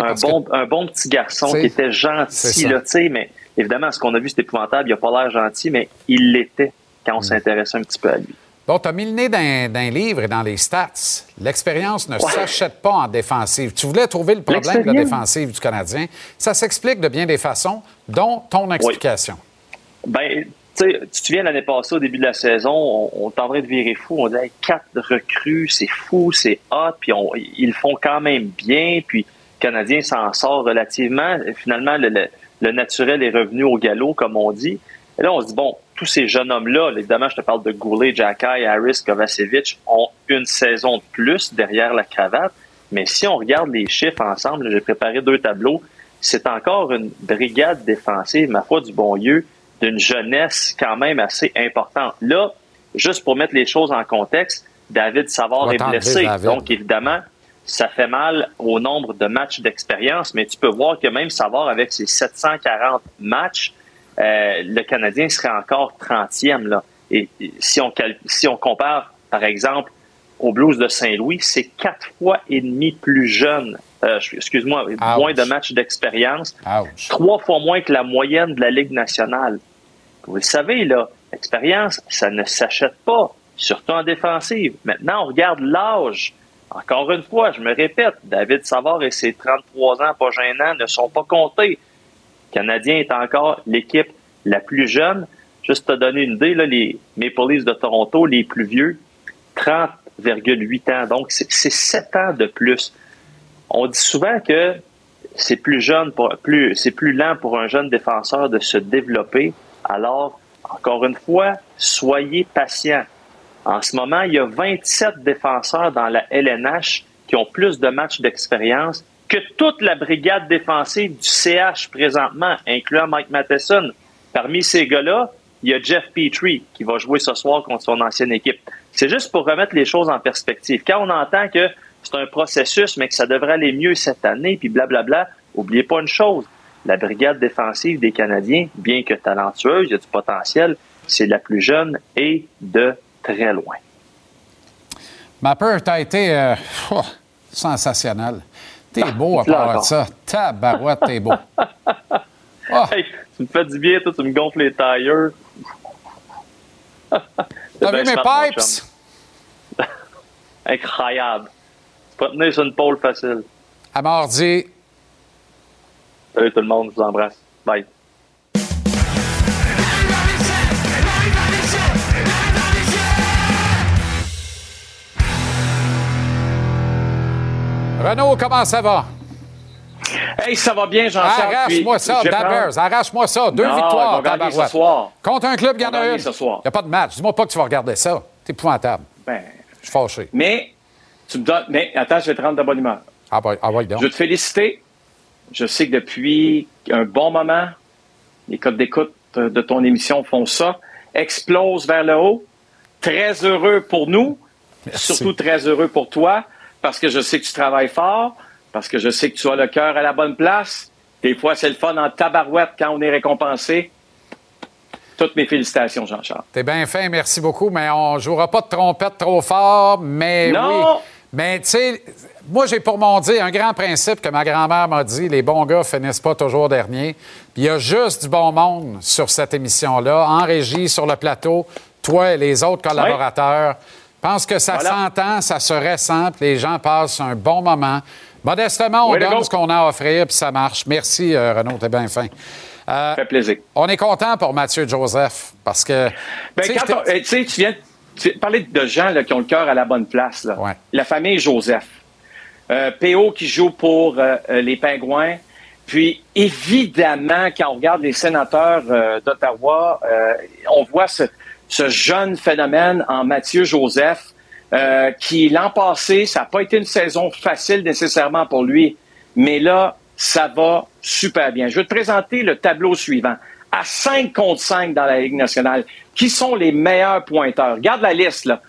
Un, bon, un bon petit garçon qui était gentil, là, tu sais, mais évidemment, ce qu'on a vu, c'est épouvantable. Il n'a pas l'air gentil, mais il l'était quand Mm. on s'intéressait un petit peu à lui. Bon, tu as mis le nez dans, dans un livre et dans les stats. L'expérience ne s'achète pas en défensive. Tu voulais trouver le problème de la défensive du Canadien. Ça s'explique de bien des façons, dont ton explication. Ben, tu sais, tu te souviens l'année passée, au début de la saison, on, train de virer fou. On disait, Hey, quatre recrues, c'est fou, c'est hot, puis on- ils font quand même bien, puis le Canadien s'en sort relativement. Finalement, le, le- le naturel est revenu au galop, comme on dit. Et là, on se dit, bon, tous ces jeunes hommes-là, là, évidemment, je te parle de Goulet, Jacky, Harris, Kovacevic, ont une saison de plus derrière la cravate. Mais si on regarde les chiffres ensemble, j'ai préparé deux tableaux, c'est encore une brigade défensive, ma foi, du bon Dieu, d'une jeunesse quand même assez importante. Là, juste pour mettre les choses en contexte, David Savard Va est blessé. David. Donc, évidemment, ça fait mal au nombre de matchs d'expérience, mais tu peux voir que même Savard, avec ses 740 matchs, euh, le Canadien serait encore 30e. Là. Et, et si, on si on compare, par exemple, aux Blues de Saint-Louis, c'est quatre fois et demi plus jeune. Euh, excuse-moi, moins de matchs d'expérience. Trois fois moins que la moyenne de la Ligue nationale. Vous le savez, là, l'expérience, ça ne s'achète pas, surtout en défensive. Maintenant, on regarde l'âge. Encore une fois, je me répète, David Savard et ses 33 ans pas gênants ne sont pas comptés. Canadien est encore l'équipe la plus jeune. Juste te donner une idée, là, les Maple Leafs de Toronto, les plus vieux, 30,8 ans. Donc, c'est c'est 7 ans de plus. On dit souvent que c'est plus jeune, c'est plus lent pour un jeune défenseur de se développer. Alors, encore une fois, soyez patient. En ce moment, il y a 27 défenseurs dans la LNH qui ont plus de matchs d'expérience que toute la brigade défensive du CH présentement, incluant Mike Matheson, parmi ces gars-là, il y a Jeff Petrie qui va jouer ce soir contre son ancienne équipe. C'est juste pour remettre les choses en perspective. Quand on entend que c'est un processus, mais que ça devrait aller mieux cette année, puis blablabla, oubliez pas une chose. La brigade défensive des Canadiens, bien que talentueuse, il y a du potentiel, c'est la plus jeune et de très loin. Ma peur, t'as été euh, oh, sensationnel. T'es beau à part ça. Tabarouette, t'es beau. Hey, tu me fais du bien, toi, tu me gonfles les tailleurs. T'as vu mes pipes? Incroyable. Tu peux tenir sur une pôle facile. À mardi. Salut tout le monde, je vous embrasse. Bye. Renaud, comment ça va? Hey, ça va bien, Jean-Charles. Arrache-moi ça, Dabbers. prendre- Arrache-moi ça. Deux Non, victoires, tabarouette. ce soir. Contre un club, il y en a une. Il n'y a pas de match. Dis-moi pas que tu vas regarder ça. T'es épouvantable. Ben, Je suis fâché. mais, tu me donnes. Mais attends, je vais te rendre de bonne humeur. Ah, bah, ah donc. Je veux te féliciter. Je sais que depuis un bon moment, les codes d'écoute euh, de ton émission font ça. Explose vers le haut. Très heureux pour nous. Surtout très heureux pour toi, parce que je sais que tu travailles fort, parce que je sais que tu as le cœur à la bonne place. Des fois, c'est le fun en tabarouette quand on est récompensé. Toutes mes félicitations, Jean-Charles. T'es bien fin, merci beaucoup, mais on jouera pas de trompette trop fort, mais Non. oui. Mais tu sais, moi j'ai pour mon dire un grand principe que ma grand-mère m'a dit, les bons gars finissent pas toujours dernier. Puis il y a juste du bon monde sur cette émission-là, en régie, sur le plateau, toi et les autres collaborateurs. Je pense que ça Voilà. s'entend, ça se ressent, les gens passent un bon moment. Modestement, on donne ce qu'on a à offrir, puis ça marche. Merci, euh, Renaud, t'es bien fin. Euh, fait plaisir. On est content pour Mathieu Joseph, parce que... Ben, tu sais, quand on- eh, tu viens tu parler de gens là, qui ont le cœur à la bonne place. là. La famille Joseph. Euh, PO qui joue pour euh, euh, les Pingouins. Puis, évidemment, quand on regarde les sénateurs euh, d'Ottawa, euh, on voit ce, ce jeune phénomène en Mathieu Joseph, euh, qui l'an passé, ça n'a pas été une saison facile nécessairement pour lui, mais là, ça va super bien. Je vais te présenter le tableau suivant. À 5 contre 5 dans la Ligue nationale, qui sont les meilleurs pointeurs? Regarde la liste, là.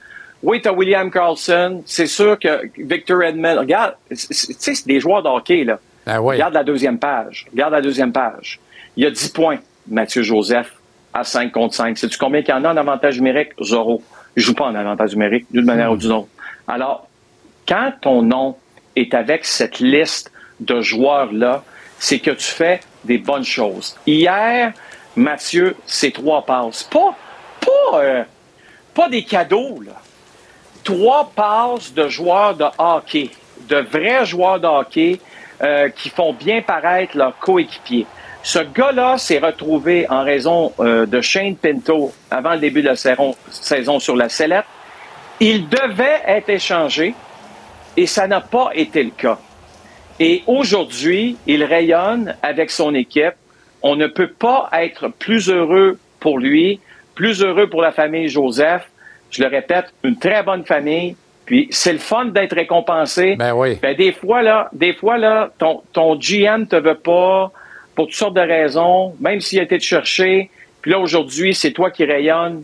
Oui, t'as William Carlson. C'est sûr que Victor Edmond. Regarde, tu sais, c'est des joueurs de hockey, là. Regarde la deuxième page. Regarde la deuxième page. Il y a 10 points, Mathieu Joseph, à 5 contre 5. Sais-tu combien qu'il y en a en avantage numérique? Zéro. Il joue pas en avantage numérique, d'une manière ou d'une autre. Alors, quand ton nom est avec cette liste de joueurs-là, c'est que tu fais des bonnes choses. Hier, Mathieu, c'est trois passes. Pas, pas, euh, pas des cadeaux, là. Trois passes de joueurs de hockey, de vrais joueurs de hockey euh, qui font bien paraître leurs coéquipiers. Ce gars-là s'est retrouvé en raison euh, de Shane Pinto avant le début de la saison, saison sur la sellette. Il devait être échangé et ça n'a pas été le cas. Et aujourd'hui, il rayonne avec son équipe. On ne peut pas être plus heureux pour lui, plus heureux pour la famille Joseph. Je le répète, une très bonne famille. Puis c'est le fun d'être récompensé. Ben oui. Ben, des fois, là, des fois, là, ton, ton GM te veut pas pour toutes sortes de raisons, même s'il a été te chercher. Puis là, aujourd'hui, c'est toi qui rayonne.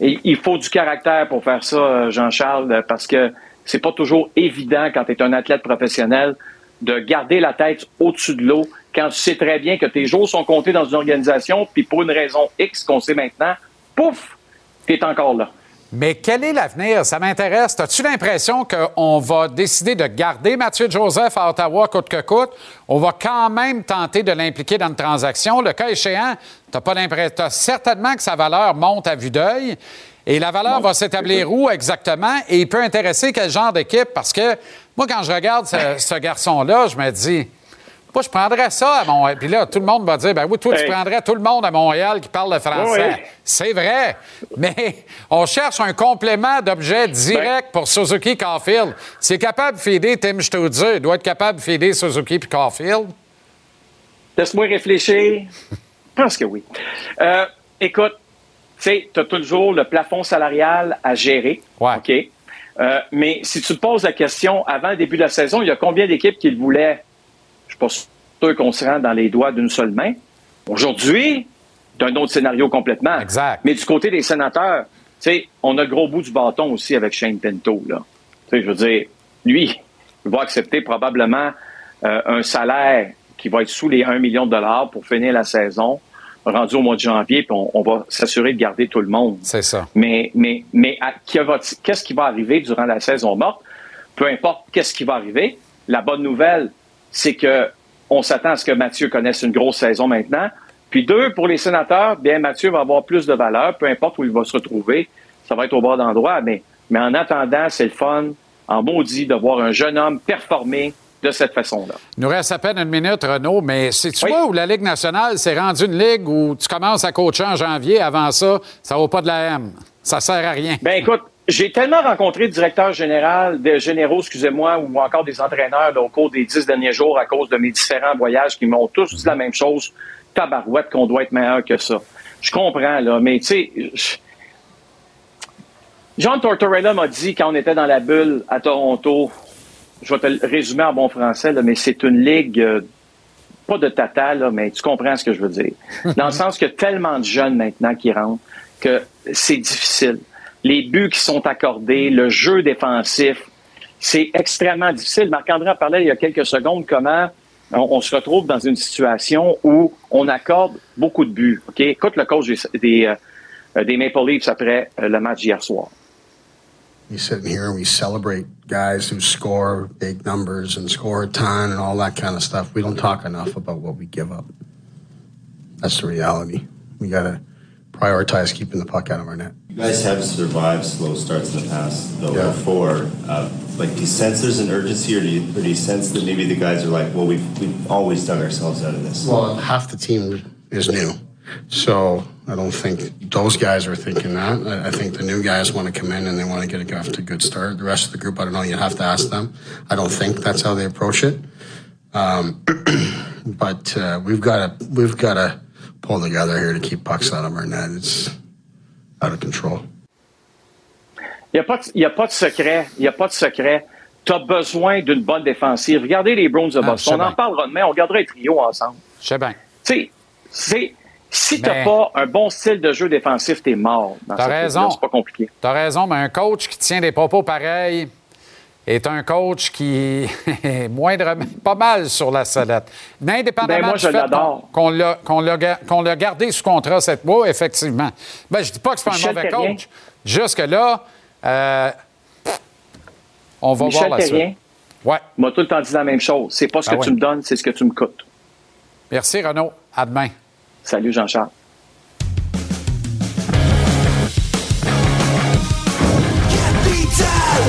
Il faut du caractère pour faire ça, euh, Jean-Charles, parce que c'est pas toujours évident quand tu es un athlète professionnel de garder la tête au-dessus de l'eau quand tu sais très bien que tes jours sont comptés dans une organisation, puis pour une raison X qu'on sait maintenant, pouf, tu es encore là. Mais quel est l'avenir? Ça m'intéresse. As-tu l'impression qu'on va décider de garder Mathieu Joseph à Ottawa coûte que coûte? On va quand même tenter de l'impliquer dans une transaction. Le cas échéant, tu pas l'impression. Tu certainement que sa valeur monte à vue d'œil. Et la valeur va s'établir où exactement? Et il peut intéresser quel genre d'équipe? Parce que moi, quand je regarde ce, ce garçon-là, je me dis, moi, je prendrais ça à Montréal. Puis là, tout le monde va dire, ben oui, toi, tu Hey. prendrais tout le monde à Montréal qui parle le français. Oui. C'est vrai. Mais on cherche un complément d'objet direct pour Suzuki Caulfield. S'il est capable de filer Tim Stutzer, il doit être capable de filer Suzuki puis Caulfield. Laisse-moi réfléchir. Je pense que oui. Euh, écoute, tu sais, tu as toujours le plafond salarial à gérer. OK? Euh, mais si tu te poses la question, avant le début de la saison, il y a combien d'équipes qui le voulaient? Suis pas sûr qu'on se rend dans les doigts d'une seule main. Aujourd'hui, c'est un autre scénario complètement. Exact. Mais du côté des sénateurs, tu sais, on a le gros bout du bâton aussi avec Shane Pinto, là. Tu sais, je veux dire, lui, il va accepter probablement euh, un salaire qui va être sous les 1 million de dollars pour finir la saison, rendu au mois de janvier, puis on, on va s'assurer de garder tout le monde. C'est ça. Mais, mais, mais qu'est-ce qui va arriver durant la saison morte? Peu importe qu'est-ce qui va arriver, la bonne nouvelle, c'est que on s'attend à ce que Mathieu connaisse une grosse saison maintenant. Puis deux, pour les sénateurs, bien Mathieu va avoir plus de valeur, peu importe où il va se retrouver. Ça va être au bord d'endroit, mais, mais en attendant, c'est le fun, en maudit, de voir un jeune homme performer de cette façon-là. Il nous reste à peine une minute, Renaud, mais c'est tu vois où la Ligue nationale s'est rendue une ligue où tu commences à coacher en janvier. Avant ça, ça vaut pas de la M. Ça sert à rien. Ben écoute, j'ai tellement rencontré de directeurs généraux, de généraux, excusez-moi, ou encore des entraîneurs là, au cours des dix derniers jours à cause de mes différents voyages qui m'ont tous dit la même chose. Tabarouette qu'on doit être meilleur que ça. Je comprends, là, mais tu sais, je- John Tortorella m'a dit quand on était dans la bulle à Toronto, je vais te le résumer en bon français, là, mais c'est une ligue euh, pas de tata, là, mais tu comprends ce que je veux dire. Dans le sens que tellement de jeunes maintenant qui rentrent que c'est difficile. Les buts qui sont accordés, le jeu défensif, c'est extrêmement difficile. Marc-André en parlait il y a quelques secondes comment on, on se retrouve dans une situation où on accorde beaucoup de buts. OK? Écoute le coach des, des, euh, Maple Leafs après euh, le match d'hier soir. We sit here and we celebrate guys who score big numbers and score a ton and all that kind of stuff. We don't talk enough about what we give up. That's the reality. We got to prioritize keeping the puck out of our net. You guys have survived slow starts in the past, though, Yeah. before. Uh, like, do you sense there's an urgency, or do you, or do you sense that maybe the guys are like, well, we've, we've always dug ourselves out of this? Well, half the team is new. So I don't think those guys are thinking that. I, think the new guys want to come in and they want to get off to a good start. The rest of the group, I don't know. You have to ask them. I don't think that's how they approach it. Um, but uh, we've got to we've got to pull together here to keep pucks out of our net. It's out of control. Il n'y a, pas de- y a pas de secret. Il n'y a pas de secret. Tu as besoin d'une bonne défensive. Regardez les Browns de Ah, Boston. On en parlera demain. On gardera un trio ensemble. Je sais bien. Tu sais, si tu n'as pas un bon style de jeu défensif, tu es mort. T'as raison. C'est pas compliqué. T'as raison, mais un coach qui tient des propos pareils est un coach qui est moindrement, pas mal sur la sellette. Mais indépendamment Ben, moi, du je fait l'adore. qu'on- qu'on l'a, qu'on l'a ga- qu'on l'a gardé sous contrat cette mois, effectivement. Ben, je dis pas que c'est pas un mauvais coach. Jusque-là, euh, on va Michel voir la Terrien suite. Ouais. m'a tout le temps dit la même chose. C'est pas ce Ah que ouais. tu me donnes, c'est ce que tu me coûtes. Merci, Renaud. À demain. Salut, Jean-Charles. Capital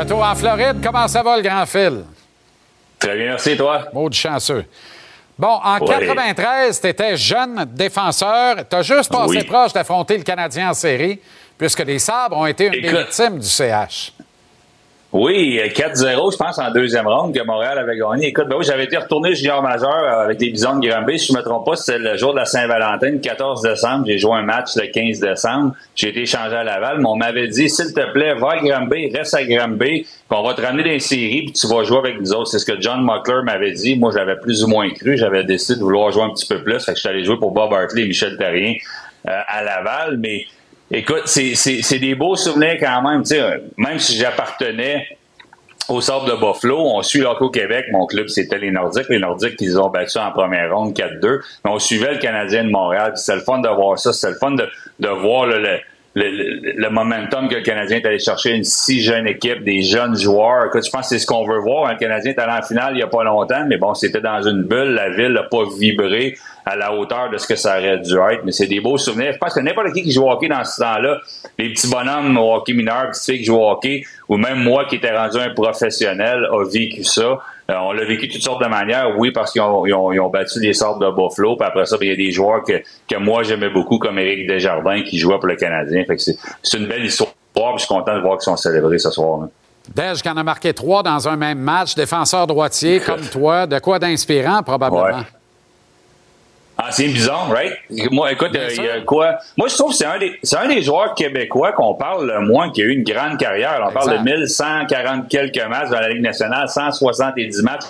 retour en Floride, comment ça va, le grand fil? Très bien, merci, toi. Maudit chanceux. Bon, en Oui. 93, tu étais jeune défenseur. Tu as juste passé Oui. proche d'affronter le Canadien en série, puisque les Sabres ont été une des victimes du CH. Oui, euh, 4-0, je pense, en deuxième ronde que Montréal avait gagné. Écoute, ben oui, j'avais été retourné junior majeur euh, avec les Bisons de Granby. Si je me trompe pas, c'était le jour de la Saint-Valentin, le 14 décembre. J'ai joué un match le 15 décembre. J'ai été échangé à Laval, mais on m'avait dit, s'il te plaît, va à Granby, reste à Granby, puis on va te ramener les séries, puis tu vas jouer avec nous autres. C'est ce que John Muckler m'avait dit. Moi, j'avais plus ou moins cru. J'avais décidé de vouloir jouer un petit peu plus. Fait que je suis allé jouer pour Bob Hartley et Michel Terrien euh, à Laval. Mais écoute, c'est- des beaux souvenirs quand même. Tu sais, euh, même si j'appartenais au Sable de Buffalo. On suit au Québec. Mon club, c'était les Nordiques. Les Nordiques, ils ont battu en première ronde 4-2. Mais on suivait le Canadien de Montréal. C'était le fun de voir ça. C'était le fun de, de voir le, le, le- le momentum que le Canadien est allé chercher. Une si jeune équipe, des jeunes joueurs. Écoute, je pense que c'est ce qu'on veut voir. Un Canadien est allé en finale il n'y a pas longtemps. Mais bon, c'était dans une bulle. La ville n'a pas vibré à la hauteur de ce que ça aurait dû être. Mais c'est des beaux souvenirs. Je pense que n'importe qui qui joue au hockey dans ce temps-là, les petits bonhommes au hockey mineur, petites filles qui jouent au hockey, ou même moi qui étais rendu un professionnel, a vécu ça. Euh, on l'a vécu de toutes sortes de manières. Oui, parce qu'ils ont, ils ont, ils ont battu des sortes de Buffalo. Puis après ça, ben, il y a des joueurs que, que moi j'aimais beaucoup, comme Éric Desjardins, qui jouait pour le Canadien. Fait que c'est, c'est une belle histoire. Puis je suis content de voir qu'ils sont célébrés ce soir. là. Dej qui en a marqué trois dans un même match, défenseur droitier comme toi. De quoi d'inspirant, probablement? Ouais. C'est bizarre, right? Moi, écoute, euh, il y a quoi? Moi, je trouve que c'est un des, c'est un des joueurs québécois qu'on parle le moins qui a eu une grande carrière. On parle de 1140 quelques matchs dans la Ligue nationale, 170 matchs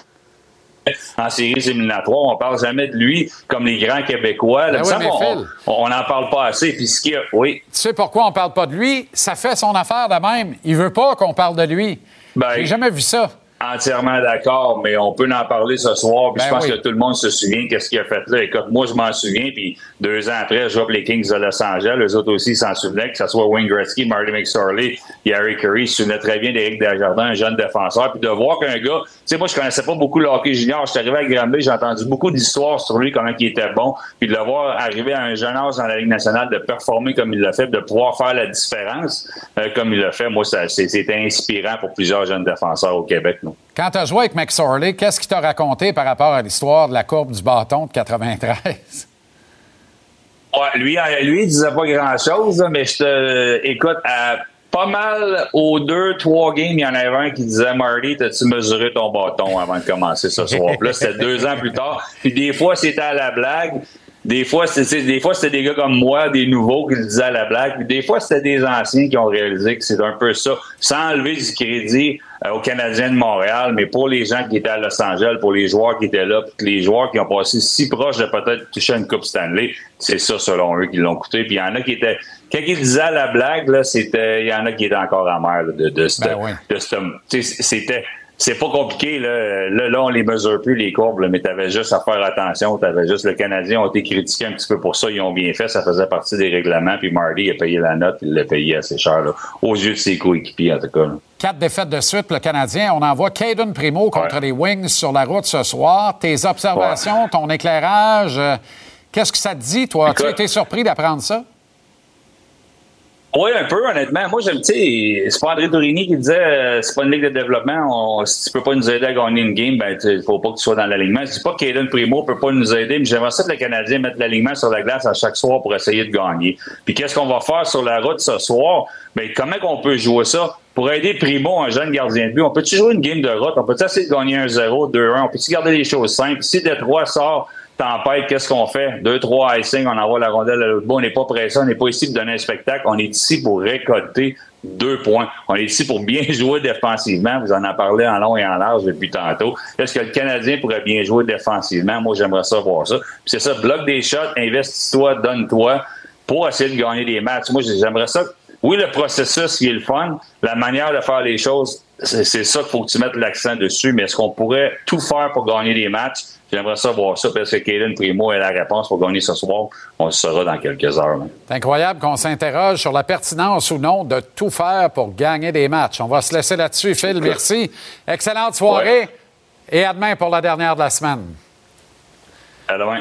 en séries éliminatoires. On parle jamais de lui comme les grands Québécois. Là, Ben oui, semble on n'en parle pas assez. Puis ce a, oui. Tu sais pourquoi on parle pas de lui? Ça fait son affaire de même. Il veut pas qu'on parle de lui. Ben, J'ai jamais vu ça. Entièrement d'accord, mais on peut en parler ce soir. Puis Ben je pense oui. que tout le monde se souvient qu'est-ce qu'il a fait là. Écoute, moi je m'en souviens. Puis deux ans après, je pour les Kings de Los Angeles. Les autres aussi s'en souvenaient, que ce soit Wayne Gretzky, Marty McSorley, Gary Curry, ils se souvenaient très bien d'Éric Desjardins, un jeune défenseur. Puis de voir qu'un gars, tu sais, moi je connaissais pas beaucoup le hockey junior. Je suis arrivé à Granby, j'ai entendu beaucoup d'histoires sur lui, comment il était bon. Puis de le voir arriver à un jeune âge dans la Ligue nationale, de performer comme il l'a fait, de pouvoir faire la différence euh, comme il l'a fait. Moi, c'était inspirant pour plusieurs jeunes défenseurs au Québec. Quand tu as joué avec McSorley, qu'est-ce qu'il t'a raconté par rapport à l'histoire de la courbe du bâton de 93? Ouais, lui, euh, lui, il disait pas grand-chose, mais je te. Écoute, à pas mal aux deux, trois games, il y en avait un qui disait Marty, t'as-tu mesuré ton bâton avant de commencer ce soir? Puis là, c'était deux ans plus tard. Puis des fois, c'était à la blague. Des fois, c'était des fois, c'était des gars comme moi, des nouveaux qui le disaient à la blague. Puis des fois, c'était des anciens qui ont réalisé que c'est un peu ça, sans enlever du crédit euh, aux Canadiens de Montréal, mais pour les gens qui étaient à Los Angeles, pour les joueurs qui étaient là, les joueurs qui ont passé si proche de peut-être toucher une Coupe Stanley, c'est ça, selon eux, qui l'ont coûté. Puis il y en a qui étaient... Quand ils disaient la blague, là, c'était, il y en a qui étaient encore amers là, de, de, ce- de sais, c'était, c'est pas compliqué là. là. là, on les mesure plus les courbes, là, mais t'avais juste à faire attention. T'avais juste le Canadien ont été critiqués un petit peu pour ça. Ils ont bien fait, ça faisait partie des règlements. Puis Marty a payé la note, il l'a payé assez cher là, aux yeux de ses coéquipiers en tout cas. là. Quatre défaites de suite le Canadien. On envoie Caden Primo contre les Wings sur la route ce soir. Tes observations, ton éclairage, euh, qu'est-ce que ça te dit, toi? Tu as été surpris d'apprendre ça? Oui, un peu, honnêtement. Moi, j'aime, tu sais, c'est pas André Dourini qui disait, euh, c'est pas une ligue de développement. Si tu peux pas nous aider à gagner une game, ben, il faut pas que tu sois dans l'alignement. Je dis pas que Caden Primo peut pas nous aider, mais j'aimerais ça que le Canadien mette l'alignement sur la glace à chaque soir pour essayer de gagner. Puis qu'est-ce qu'on va faire sur la route ce soir? Ben, comment qu'on peut jouer ça? Pour aider Primo, un jeune gardien de but, on peut-tu jouer une game de route? On peut-tu essayer de gagner 1-0, 2-1? On peut-tu garder les choses simples? Si Détroit sort tempête, qu'est-ce qu'on fait? Deux, trois icing, on envoie la rondelle à l'autre bout. On n'est pas pressé, on n'est pas ici pour donner un spectacle. On est ici pour récolter deux points. On est ici pour bien jouer défensivement. Vous en avez parlé en long et en large depuis tantôt. Est-ce que le Canadien pourrait bien jouer défensivement? Moi, j'aimerais ça voir ça. C'est ça, bloque des shots, investis-toi, donne-toi pour essayer de gagner des matchs. Moi, j'aimerais ça. Oui, le processus, il est le fun. La manière de faire les choses, c'est ça qu'il faut que tu mettes l'accent dessus. Mais est-ce qu'on pourrait tout faire pour gagner des matchs? J'aimerais ça voir ça parce que Kaden Primo est la réponse pour gagner ce soir. On le saura dans quelques heures. là. C'est incroyable qu'on s'interroge sur la pertinence ou non de tout faire pour gagner des matchs. On va se laisser là-dessus, Phil. Merci. Excellente soirée et à demain pour la dernière de la semaine. À demain.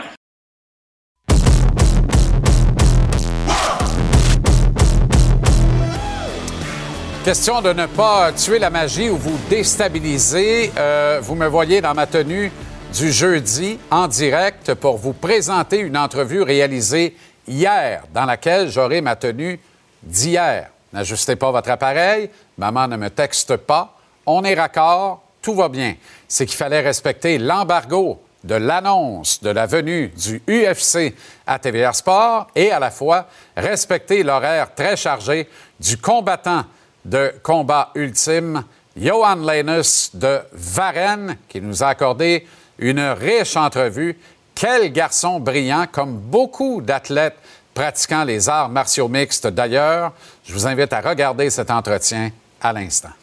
Question de ne pas tuer la magie ou vous déstabiliser. Euh, vous me voyez dans ma tenue du jeudi en direct pour vous présenter une entrevue réalisée hier dans laquelle j'aurai ma tenue d'hier. N'ajustez pas votre appareil, maman ne me texte pas, on est raccord, tout va bien. C'est qu'il fallait respecter l'embargo de l'annonce de la venue du UFC à TVR Sport et à la fois respecter l'horaire très chargé du combattant de combat ultime, Johan Lenus de Varennes, qui nous a accordé une riche entrevue. Quel garçon brillant, comme beaucoup d'athlètes pratiquant les arts martiaux mixtes d'ailleurs. Je vous invite à regarder cet entretien à l'instant.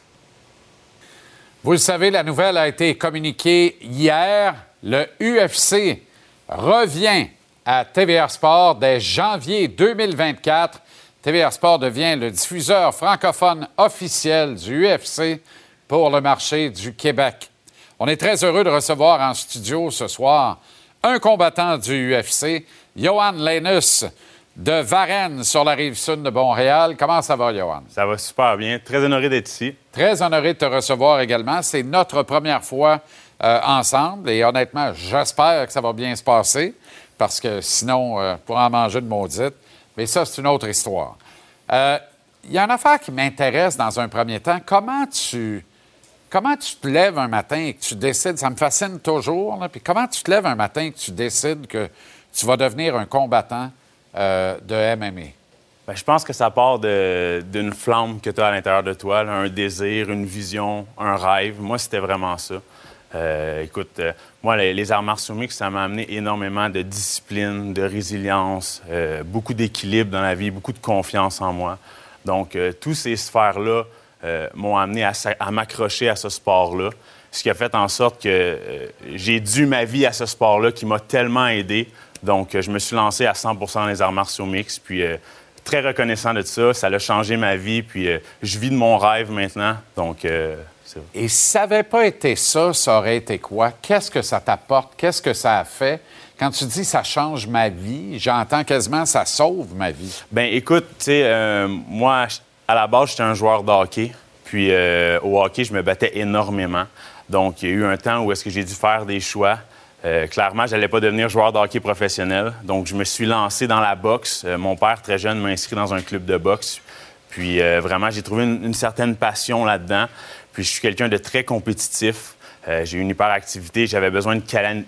Vous le savez, la nouvelle a été communiquée hier. Le UFC revient à TVR Sport dès janvier 2024. TVR Sport devient le diffuseur francophone officiel du UFC pour le marché du Québec. On est très heureux de recevoir en studio ce soir un combattant du UFC, Johan Lenus de Varennes sur la rive sud de Montréal. Comment ça va, Johan? Ça va super bien. Très honoré d'être ici. Très honoré de te recevoir également. C'est notre première fois euh, ensemble. Et honnêtement, j'espère que ça va bien se passer parce que sinon, euh, pour en manger de maudite. Mais ça, c'est une autre histoire. Euh, Il y a une affaire qui m'intéresse dans un premier temps. Comment tu, comment tu te lèves un matin et que tu décides, ça me fascine toujours, puis comment tu te lèves un matin et que tu décides que tu vas devenir un combattant euh, de MMA? Ben, je pense que ça part d'une flamme que tu as à l'intérieur de toi, un désir, une vision, un rêve. Moi, c'était vraiment ça. Euh, écoute, euh, moi, les, les arts martiaux mixtes, ça m'a amené énormément de discipline, de résilience, beaucoup d'équilibre dans la vie, beaucoup de confiance en moi. Donc, tous ces sphères-là euh, m'ont amené à, m'accrocher à ce sport-là, ce qui a fait en sorte que euh, j'ai dû ma vie à ce sport-là qui m'a tellement aidé. Donc, euh, je me suis lancé à 100% dans les arts martiaux mixtes, puis euh, très reconnaissant de ça. Ça a changé ma vie, puis je vis de mon rêve maintenant. Donc, Et si ça n'avait pas été ça, ça aurait été quoi? Qu'est-ce que ça t'apporte? Qu'est-ce que ça a fait? Quand tu dis ça change ma vie, j'entends quasiment ça sauve ma vie. Ben écoute, tu sais, moi, à la base, j'étais un joueur de hockey. Puis euh, au hockey, je me battais énormément. Donc, il y a eu un temps où est-ce que j'ai dû faire des choix. Euh, clairement, je n'allais pas devenir joueur de hockey professionnel. Donc, je me suis lancé dans la boxe. Euh, mon père, très jeune, m'a inscrit dans un club de boxe. Puis vraiment, j'ai trouvé une, une certaine passion là-dedans. Puis je suis quelqu'un de très compétitif. J'ai une hyperactivité. J'avais besoin de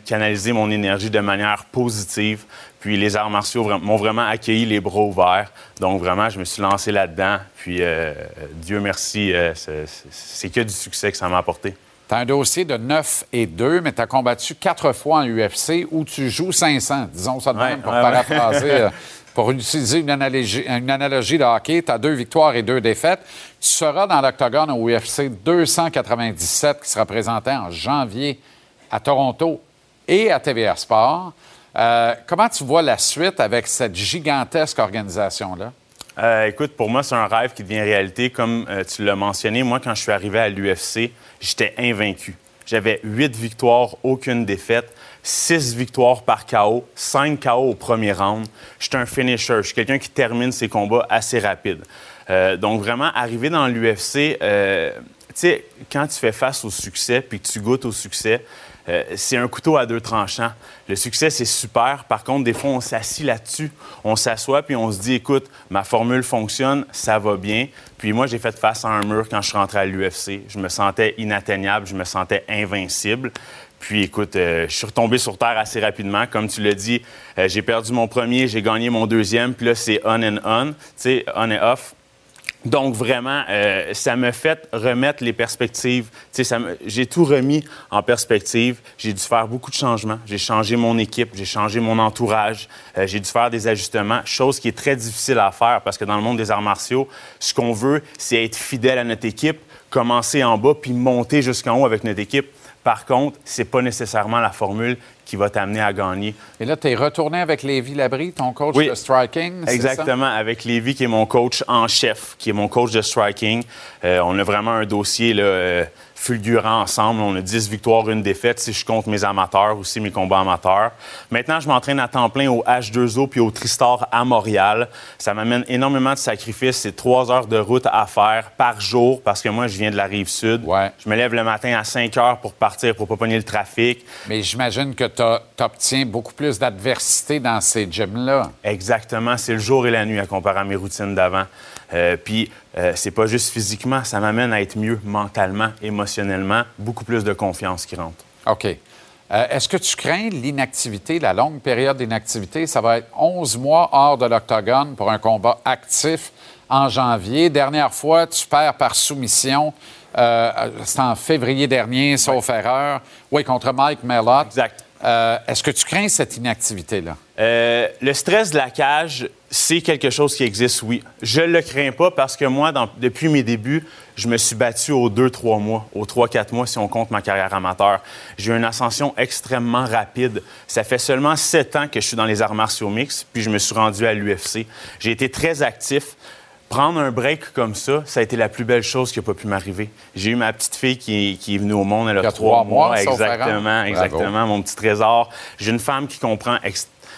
canaliser mon énergie de manière positive. Puis les arts martiaux m'ont vraiment accueilli les bras ouverts. Donc vraiment, je me suis lancé là-dedans. Puis euh, Dieu merci, euh, c'est- que du succès que ça m'a apporté. Tu as un dossier de 9 et 2, mais tu as combattu quatre fois en UFC où tu joues 500, disons ça de même pour ouais, paraphraser. euh, Pour utiliser une analogie, une analogie de hockey, tu as deux victoires et deux défaites. Tu seras dans l'octogone au UFC 297 qui sera présenté en janvier à Toronto et à TVA Sport. Euh, comment tu vois la suite avec cette gigantesque organisation-là? Euh, écoute, pour moi, c'est un rêve qui devient réalité. Comme euh, tu l'as mentionné, moi, quand je suis arrivé à l'UFC, j'étais invaincu. J'avais huit victoires, aucune défaite, six victoires par KO, cinq KO au premier round. J'étais un finisher. Je suis quelqu'un qui termine ses combats assez rapide. Donc, vraiment, arriver dans l'UFC, tu sais, quand tu fais face au succès puis que tu goûtes au succès, euh, c'est un couteau à deux tranchants. Le succès, c'est super. Par contre, des fois, on s'assit là-dessus. On s'assoit puis on se dit, écoute, ma formule fonctionne, ça va bien. Puis moi, j'ai fait face à un mur quand je suis rentré à l'UFC. Je me sentais inatteignable, je me sentais invincible. Puis écoute, euh, je suis retombé sur terre assez rapidement. Comme tu l'as dit, euh, j'ai perdu mon premier, j'ai gagné mon deuxième. Puis là, c'est on and on, tu sais, on et off. Donc, vraiment, euh, ça me fait remettre les perspectives. J'ai tout remis en perspective. J'ai dû faire beaucoup de changements. J'ai changé mon équipe, j'ai changé mon entourage, euh, j'ai dû faire des ajustements, chose qui est très difficile à faire parce que dans le monde des arts martiaux, ce qu'on veut, c'est être fidèle à notre équipe, commencer en bas puis monter jusqu'en haut avec notre équipe. Par contre, c'est pas nécessairement la formule qui va t'amener à gagner. Et là, tu es retourné avec Lévi Labrie, ton coach Oui. de striking. ça? Exactement, avec Lévi, qui est mon coach en chef, qui est mon coach de striking. Euh, on a vraiment un dossier là, ensemble. On a 10 victoires, une défaite, si je compte mes amateurs, aussi mes combats amateurs. Maintenant, je m'entraîne à temps plein au H2O puis au Tristar à Montréal. Ça m'amène énormément de sacrifices. C'est trois heures de route à faire par jour parce que moi, je viens de la rive sud. Je me lève le matin à 5 heures pour partir, pour pas pogner le trafic. Mais j'imagine que tu obtiens beaucoup plus d'adversité dans ces gyms-là. Exactement, c'est le jour et la nuit à comparer à mes routines d'avant. Euh, Puis, euh, c'est pas juste physiquement, ça m'amène à être mieux mentalement, émotionnellement, beaucoup plus de confiance qui rentre. OK. Euh, Est-ce que tu crains l'inactivité, la longue période d'inactivité? Ça va être 11 mois hors de l'octogone pour un combat actif en janvier. Dernière fois, tu perds par soumission. Euh, C'est en février dernier, sauf erreur. Oui, contre Mike Mellott. Exact. Est-ce que tu crains cette inactivité-là? Le stress de la cage, c'est quelque chose qui existe, oui. Je le crains pas parce que moi, depuis mes débuts, je me suis battu aux 2-3 mois, aux 3-4 mois si on compte ma carrière amateur. J'ai eu une ascension extrêmement rapide. Ça fait seulement 7 ans que je suis dans les arts martiaux mixtes, puis je me suis rendu à l'UFC. J'ai été très actif. Prendre un break comme ça, ça a été la plus belle chose qui a pas pu m'arriver. J'ai eu ma petite fille qui, qui est venue au monde, elle a, trois mois, exactement, exactement, Bravo. mon petit trésor. J'ai une femme qui comprend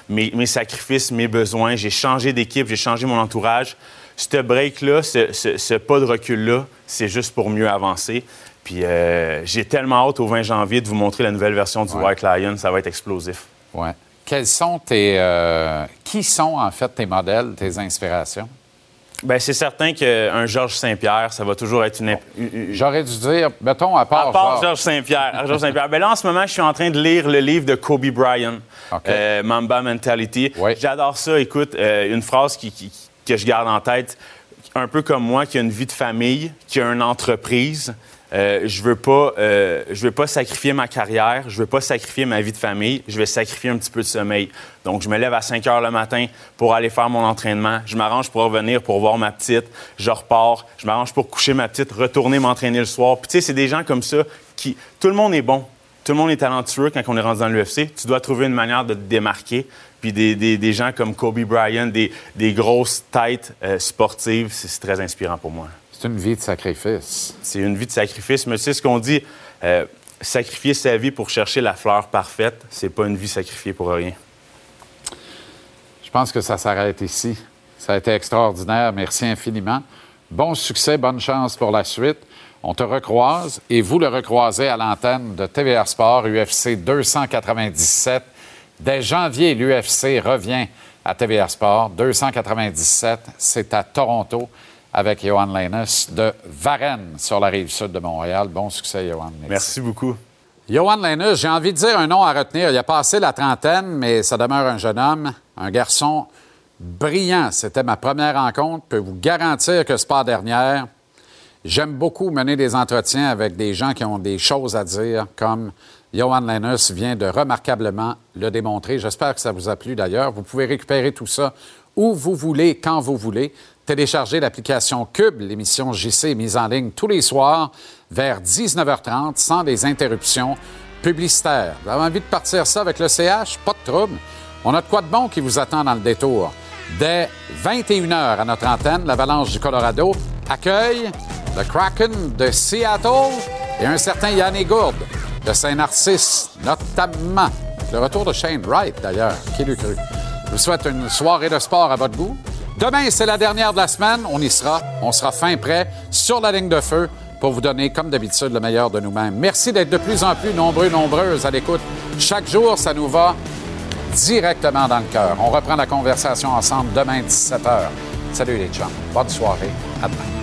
mes, mes sacrifices, mes besoins. J'ai changé d'équipe, j'ai changé mon entourage. Ce break-là, ce, ce- ce pas de recul-là, c'est juste pour mieux avancer. Puis Puis euh, j'ai tellement hâte au 20 janvier de vous montrer la nouvelle version du White Lion. Ça va être explosif. Ouais. Quels sont tes. euh, qui sont en fait tes modèles, tes inspirations? Bien, c'est certain qu'un Georges Saint-Pierre, ça va toujours être une. J'aurais dû dire, mettons, à part. À part Georges. Saint-Pierre. Georges Saint-Pierre. Ben là, en ce moment, je suis en train de lire le livre de Kobe Bryant, euh, Mamba Mentality. J'adore ça. Écoute, euh, une phrase qui- qui- que je garde en tête, un peu comme moi, qui a une vie de famille, qui a une entreprise. Euh, je veux pas, euh, je veux pas sacrifier ma carrière, je veux pas sacrifier ma vie de famille, je vais sacrifier un petit peu de sommeil. Donc, je me lève à 5 heures le matin pour aller faire mon entraînement. Je m'arrange pour revenir pour voir ma petite. Je repars. Je m'arrange pour coucher ma petite, retourner m'entraîner le soir. Puis, tu sais, c'est des gens comme ça qui. Tout le monde est bon. Tout le monde est talentueux quand on est rendu dans l'UFC. Tu dois trouver une manière de te démarquer. Puis des, des- des gens comme Kobe Bryant, des, des grosses têtes euh, sportives, c'est très inspirant pour moi. C'est une vie de sacrifice. C'est une vie de sacrifice, mais c'est ce qu'on dit. euh, sacrifier sa vie pour chercher la fleur parfaite, c'est pas une vie sacrifiée pour rien. Je pense que ça s'arrête ici. Ça a été extraordinaire. Merci infiniment. Bon succès, bonne chance pour la suite. On te recroise et vous le recroisez à l'antenne de TVR Sport UFC 297. Dès janvier, l'UFC revient à TVR Sport 297. C'est à Toronto avec Johan Lenus de Varennes sur la rive sud de Montréal. Bon succès, Johan. Merci beaucoup. Johan Lenus, j'ai envie de dire un nom à retenir. Il a passé la trentaine, mais ça demeure un jeune homme, un garçon brillant. C'était ma première rencontre. Je peux vous garantir que ce pas la dernière. J'aime beaucoup mener des entretiens avec des gens qui ont des choses à dire, comme Johan Lenus vient de remarquablement le démontrer. J'espère que ça vous a plu d'ailleurs. Vous pouvez récupérer tout ça où vous voulez, quand vous voulez. Téléchargez l'application Cube. L'émission JC est mise en ligne tous les soirs vers 19h30 sans des interruptions publicitaires. Vous avez envie de partir ça avec le CH? Pas de trouble. On a de quoi de bon qui vous attend dans le détour. Dès 21h à notre antenne, l'Avalanche du Colorado accueille le Kraken de Seattle et un certain Yannick Gourde de Saint-Narcisse, notamment. Le retour de Shane Wright, d'ailleurs, qui l'eût cru. Je vous souhaite une soirée de sport à votre goût. Demain, c'est la dernière de la semaine. On y sera. On sera fin prêt sur la ligne de feu pour vous donner, comme d'habitude, le meilleur de nous-mêmes. Merci d'être de plus en plus nombreux, nombreuses à l'écoute. Chaque jour, ça nous va directement dans le cœur. On reprend la conversation ensemble demain, 17h. Salut les chums. Bonne soirée. À demain.